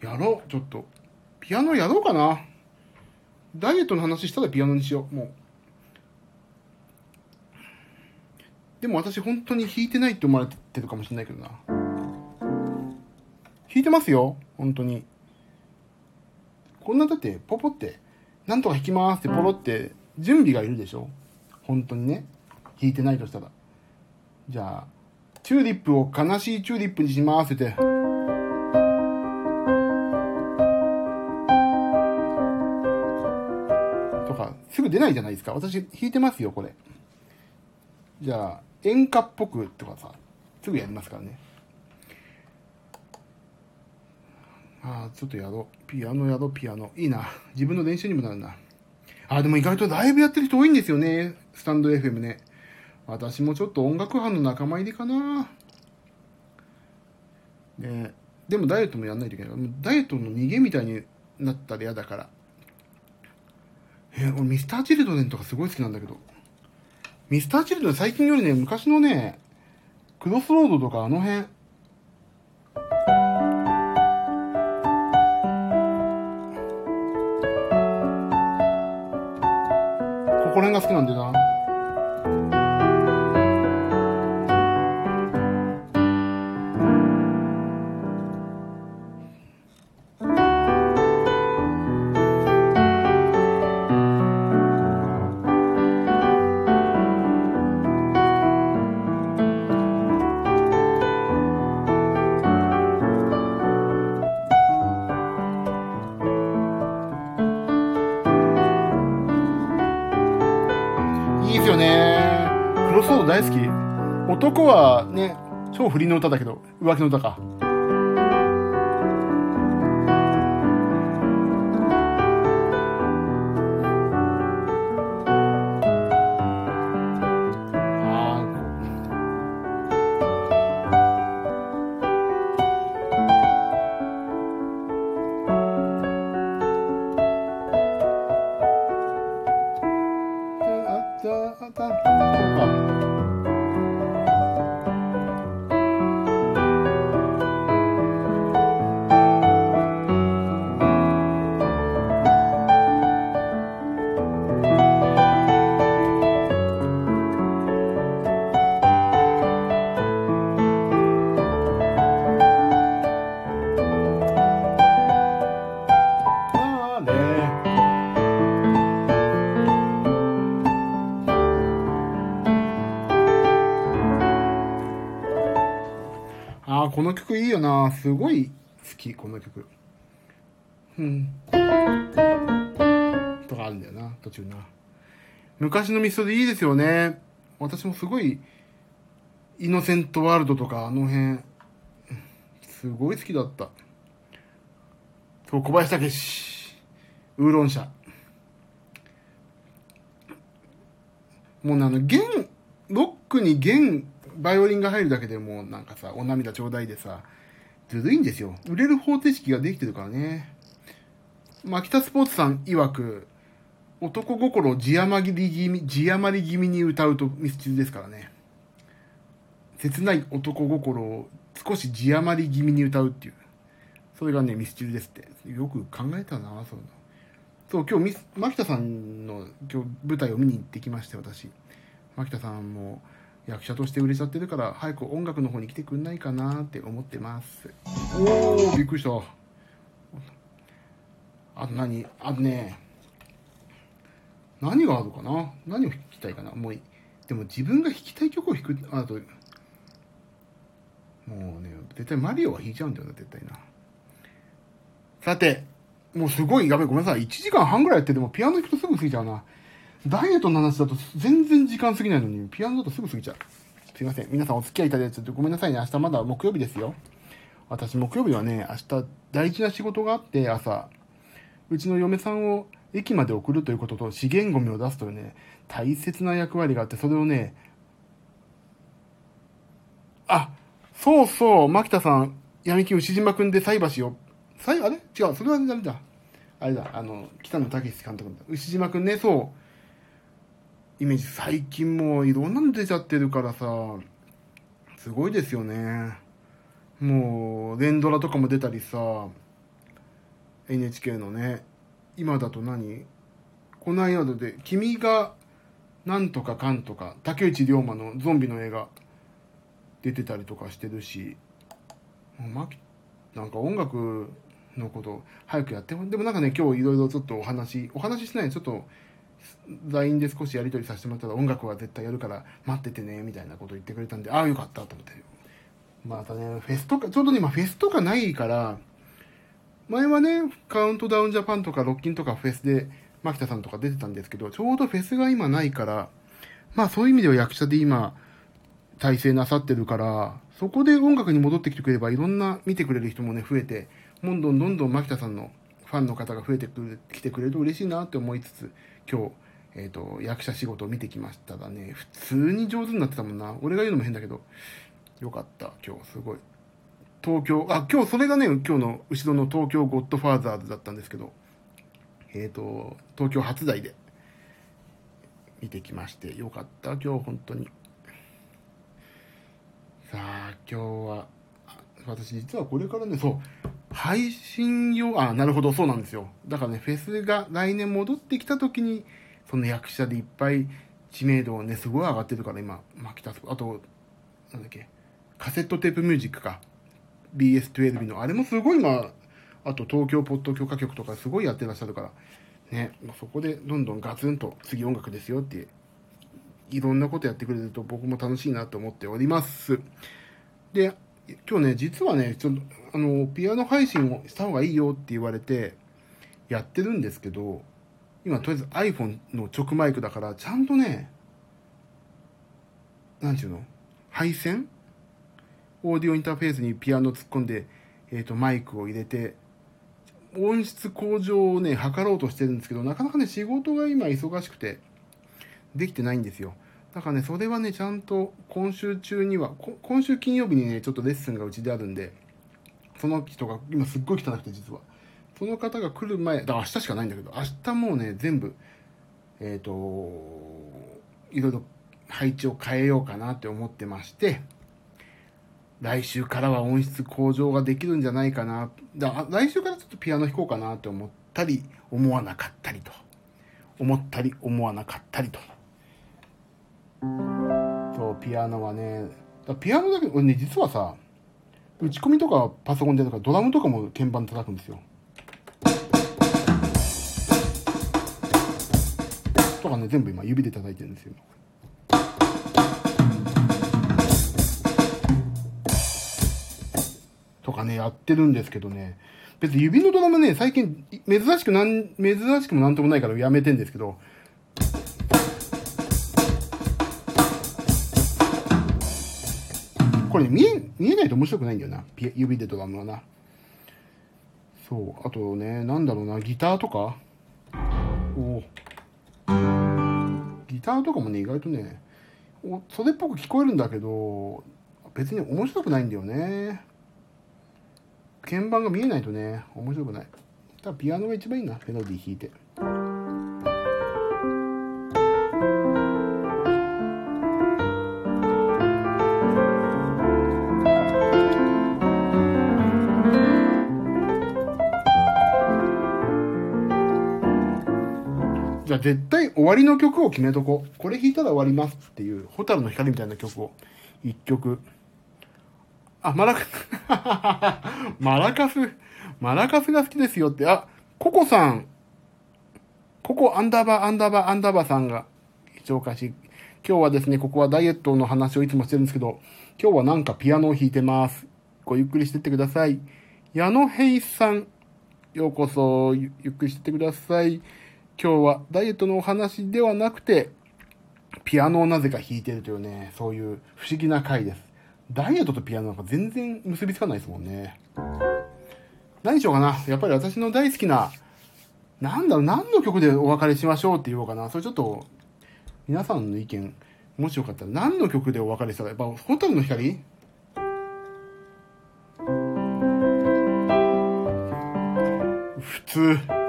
Speaker 1: やろう、ちょっと。ピアノやろうかな。ダイエットの話したらピアノにしよう、もう。でも私本当に弾いてないって思われてるかもしれないけどな。弾いてますよ、本当に。こんなだって、ポポって、なんとか弾きますってポロって、準備がいるでしょ本当にね。弾いてないとしたら。じゃあ、チューリップを悲しいチューリップにしますって。すぐ出ないじゃないですか。私弾いてますよ、これ。じゃあ、演歌っぽくとかさ、すぐやりますからね。ああ、ちょっとやろう。ピアノやろう、ピアノ。いいな。自分の練習にもなるな。ああ、でも意外とライブやってる人多いんですよね。スタンド FM ね。私もちょっと音楽班の仲間入りかな。ねでもダイエットもやんないといけない。ダイエットの逃げみたいになったら嫌だから。えー俺ミスターチルドレンとかすごい好きなんだけど。ミスターチルドレン最近よりね、昔のね、クロスロードとかあの辺。ここら辺が好きなんでな。振りの歌だけど、浮気の歌か。曲。うん。とかあるんだよな、途中な。昔のミストでいいですよね。私もすごい、イノセントワールドとか、あの辺、うんすごい好きだった。そう、小林武史。ウーロン茶。もうねあの、弦、ロックに弦、バイオリンが入るだけでもうなんかさ、お涙ちょうだいでさ、ずるいんですよ。売れる方程式ができてるからね。マキタスポーツさん曰く、男心を字余り気味、字余り気味に歌うとミスチルですからね。切ない男心を少し字余り気味に歌うっていう。それがね、ミスチルですって。よく考えたな、そういうの。そう、今日ミス、牧田さんの今日舞台を見に行ってきまして、私。牧田さんも役者として売れちゃってるから、早く音楽の方に来てくんないかなって思ってます。おー、びっくりした。あと何あとね、何があるかな？何を弾きたいかな？もうでも自分が弾きたい曲を弾く、あと、もうね、絶対マリオは弾いちゃうんだよな、絶対な。さて、もうすごい、やべえ、ごめんなさい。1時間半ぐらいやっててもピアノ弾くとすぐ過ぎちゃうな。ダイエットの話だと全然時間過ぎないのに、ピアノだとすぐ過ぎちゃう。すいません。皆さんお付き合いいただいてちょっとごめんなさいね。明日まだ木曜日ですよ。私木曜日はね、明日大事な仕事があって、朝、うちの嫁さんを駅まで送るということと資源ゴミを出すというね、大切な役割があって、それをね、あ、そうそう、牧田さん、闇金牛島くんで菜箸を、菜、あれ？違う、それは誰だあれだ、あの、北野武監督だ。牛島くんね、そう、イメージ、最近もういろんなの出ちゃってるからさ、すごいですよね。もう、連ドラとかも出たりさ、NHK のね、今だと何？この間で、君が、なんとかかんとか、竹内涼真のゾンビの映画、出てたりとかしてるし、もうま、なんか音楽のこと、早くやってほでもなんかね、今日いろいろちょっとお話、お話ししないでちょっと、LINE で少しやり取りさせてもらったら音楽は絶対やるから待っててね、みたいなこと言ってくれたんで、ああ、よかったと思って。またね、フェスとか、ちょうど、今フェスとかないから、前はね、カウントダウンジャパンとかロッキンとかフェスで、牧田さんとか出てたんですけど、ちょうどフェスが今ないから、まあそういう意味では役者で今、体制なさってるから、そこで音楽に戻ってきてくれば、いろんな見てくれる人もね、増えて、どんどんどんどん牧田さんのファンの方が増えてくる来てくれると嬉しいなって思いつつ、今日、えっ、と、役者仕事を見てきましたらね、普通に上手になってたもんな。俺が言うのも変だけど、よかった、今日、すごい。東京、あ、今日それがね、今日の後ろの東京ゴッドファーザーズだったんですけど、えっ、と、東京初台で見てきまして、よかった、今日本当に。さあ、今日は、私実はこれからね、そう、配信用、あ、なるほど、そうなんですよ。だからね、フェスが来年戻ってきた時に、その役者でいっぱい知名度をね、すごい上がってるから、今、牧田、あと、なんだっけ、カセットテープミュージックか。BS12 の、あれもすごい今、あと東京ポッド許可局とかすごいやってらっしゃるから、ね、まそこでどんどんガツンと次音楽ですよって、いろんなことやってくれると僕も楽しいなと思っております。で、今日ね、実はね、ちょ、あの、ピアノ配信をした方がいいよって言われて、やってるんですけど、今とりあえず iPhone の直マイクだから、ちゃんとね、なんちゅうの？配線？オーディオインターフェースにピアノ突っ込んで、えっ、と、マイクを入れて、音質向上をね、図ろうとしてるんですけど、なかなかね、仕事が今忙しくて、できてないんですよ。だからね、それはね、ちゃんと今週中には、今週金曜日にね、ちょっとレッスンがうちであるんで、その人が、今すっごい汚くて実は。その方が来る前、だから明日しかないんだけど、明日もうね、全部、えっ、と、いろいろ配置を変えようかなって思ってまして、来週からは音質向上ができるんじゃないかな。だ来週からちょっとピアノ弾こうかなって思ったり、思わなかったりと。思ったり、思わなかったりと。そう、ピアノはね、ピアノだけ、俺ね、実はさ、打ち込みとかパソコンでとかドラムとかも鍵盤叩くんですよ。とかね、全部今指で叩いてるんですよ。とかね、やってるんですけどね、別に指のドラムね、最近、珍しくなん、珍しくもなんともないからやめてんですけど、これね、見え、見えないと面白くないんだよな。指でドラムはな。そう。あとね、なんだろうな、ギターとかおギターとかもね、意外とね、おそれっぽく聞こえるんだけど、別に面白くないんだよね。鍵盤が見えないとね、面白くない。ただピアノが一番いいな、メロディー弾いて。絶対終わりの曲を決めとこう。これ弾いたら終わりますっていう、ホタルの光みたいな曲を、一曲。あ、マラカス、マラカス、マラカスが好きですよって、あ、ココさん、ココアンダーバーアンダーバーアンダーバーさんが紹介し、今日はですね、ここはダイエットの話をいつもしてるんですけど、今日はなんかピアノを弾いてます。ごゆっくりしてってください。矢野平さん、ようこそゆっくりしてってください。今日はダイエットのお話ではなくて、ピアノをなぜか弾いてるというね、そういう不思議な回です。ダイエットとピアノなんか全然結びつかないですもんね。何しようかな。やっぱり私の大好きな、なんだろう、何の曲でお別れしましょうって言おうかな。それちょっと、皆さんの意見、もしよかったら、何の曲でお別れしたら、やっぱ、ホタルの光？普通。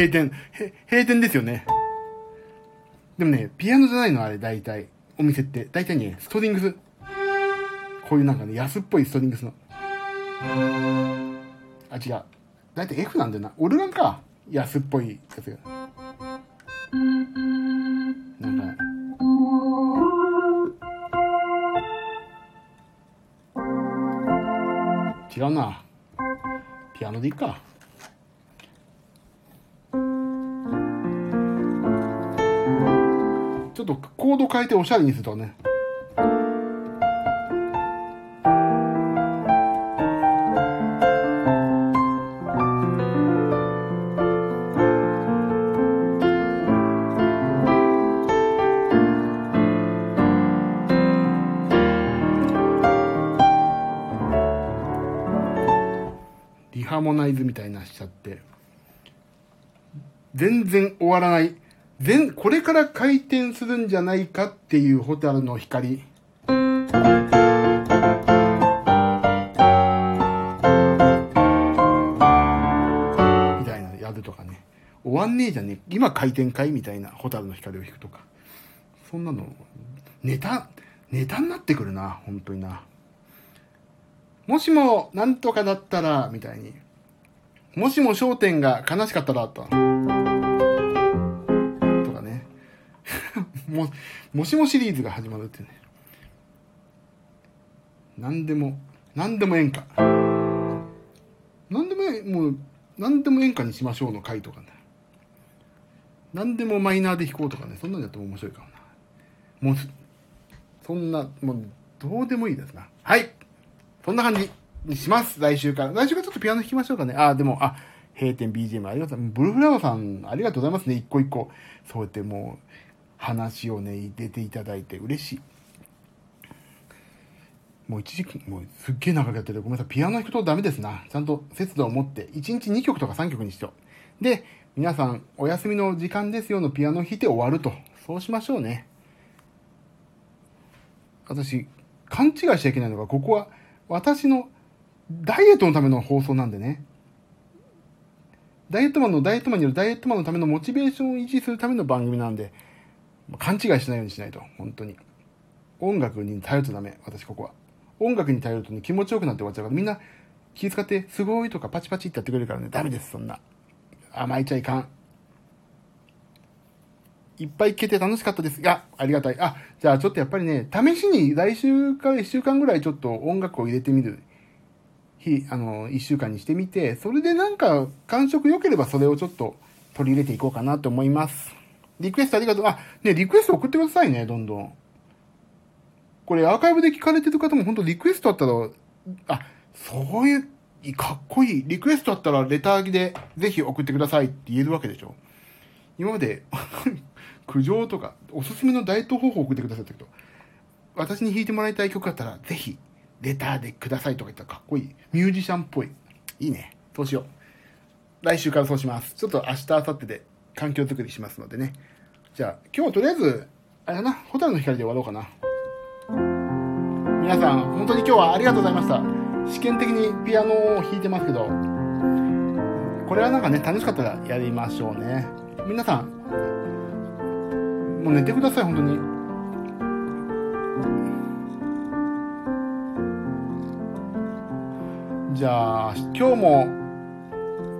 Speaker 1: 閉店。閉店ですよね。でもね、ピアノじゃないのあれ、大体。お店って。大体ね、ストリングス。こういうなんかね、安っぽいストリングスの。あ、違う。大体 F なんだよな。オルガンか。安っぽいやつが。なんか。違うな。ピアノでいっか。とコード変えておしゃれにするとかね。リハモナイズみたいなしちゃって。全然終わらない。全、これから回転するんじゃないかっていうホタルの光。みたいなやるとかね。終わんねえじゃんね。今回転かいみたいなホタルの光を弾くとか。そんなの、ネタ、ネタになってくるな。本当にな。もしも、なんとかだったら、みたいに。もしも焦点が悲しかったら、と。も、もしもシリーズが始まるってね。なんでも、なんでも演歌。なんでも、もう、なんでも演歌にしましょうの回とかね。なんでもマイナーで弾こうとかね。そんなんやっても面白いかもな。もう、そんな、もう、どうでもいいですな。はい。そんな感じにします。来週から。来週からちょっとピアノ弾きましょうかね。あ、でも、あ、閉店 BGM ありがとう。ブルーフラワーさん、ありがとうございますね。一個一個。そうやってもう、話をね、出ていただいて嬉しい。もう一時期、もうすっげえ長くやってて、ごめんなさい。ピアノ弾くとダメですな。ちゃんと節度を持って、1日2曲とか3曲にしよう。で、皆さん、お休みの時間ですよのピアノ弾いて終わると。そうしましょうね。私、勘違いしちゃいけないのが、ここは、私のダイエットのための放送なんでね。ダイエットマンのダイエットマンによるダイエットマンのためのモチベーションを維持するための番組なんで、勘違いしないようにしないと、本当に。音楽に頼るとダメ、私ここは。音楽に頼るとね、気持ちよくなって終わっちゃうから、みんな気遣って、すごいとかパチパチってやってくれるからね、ダメです、そんな。甘えちゃいかん。いっぱい聞けて楽しかったですが、ありがたい。あ、じゃあちょっとやっぱりね、試しに来週から1週間ぐらいちょっと音楽を入れてみる日、あの、1週間にしてみて、それでなんか感触良ければそれをちょっと取り入れていこうかなと思います。リクエストありがとう。あ、ね、リクエスト送ってくださいね、どんどん。これアーカイブで聞かれてる方も本当リクエストあったら、あ、そういう、かっこいい。リクエストあったらレター着でぜひ送ってくださいって言えるわけでしょ。今まで、苦情とか、おすすめのダイエット方法を送ってくださったけど、私に弾いてもらいたい曲あったら、ぜひ、レターでくださいとか言ったらかっこいい。ミュージシャンっぽい。いいね。そうしよう。来週からそうします。ちょっと明日、明後日で環境づくりしますのでね。じゃあ、今日はとりあえず、あれだな、ホタルの光で終わろうかな。皆さん、本当に今日はありがとうございました。試験的にピアノを弾いてますけど、これはなんかね、楽しかったらやりましょうね。皆さん、もう寝てください、本当に。じゃあ、今日も、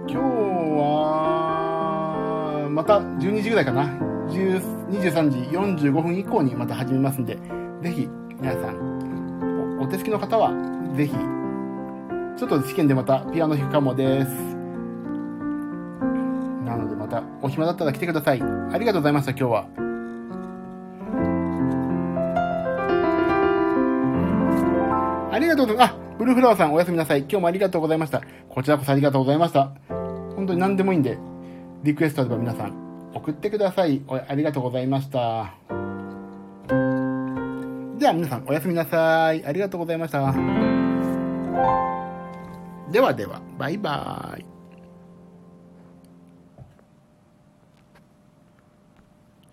Speaker 1: 今日は、また12時ぐらいかな。23時45分以降にまた始めますんで、ぜひ、皆さん、おお手すきの方は、ぜひ、ちょっと試験でまたピアノ弾くかもです。なのでまたお暇だったら来てください。ありがとうございました、今日は。ありがとうございます。あ、ブルーフラワーさんおやすみなさい。今日もありがとうございました。こちらこそありがとうございました。本当に何でもいいんで、リクエストでも皆さん送ってください。ありがとうございました。では皆さんおやすみなさい。ありがとうございました。ではでは、バイバーイ。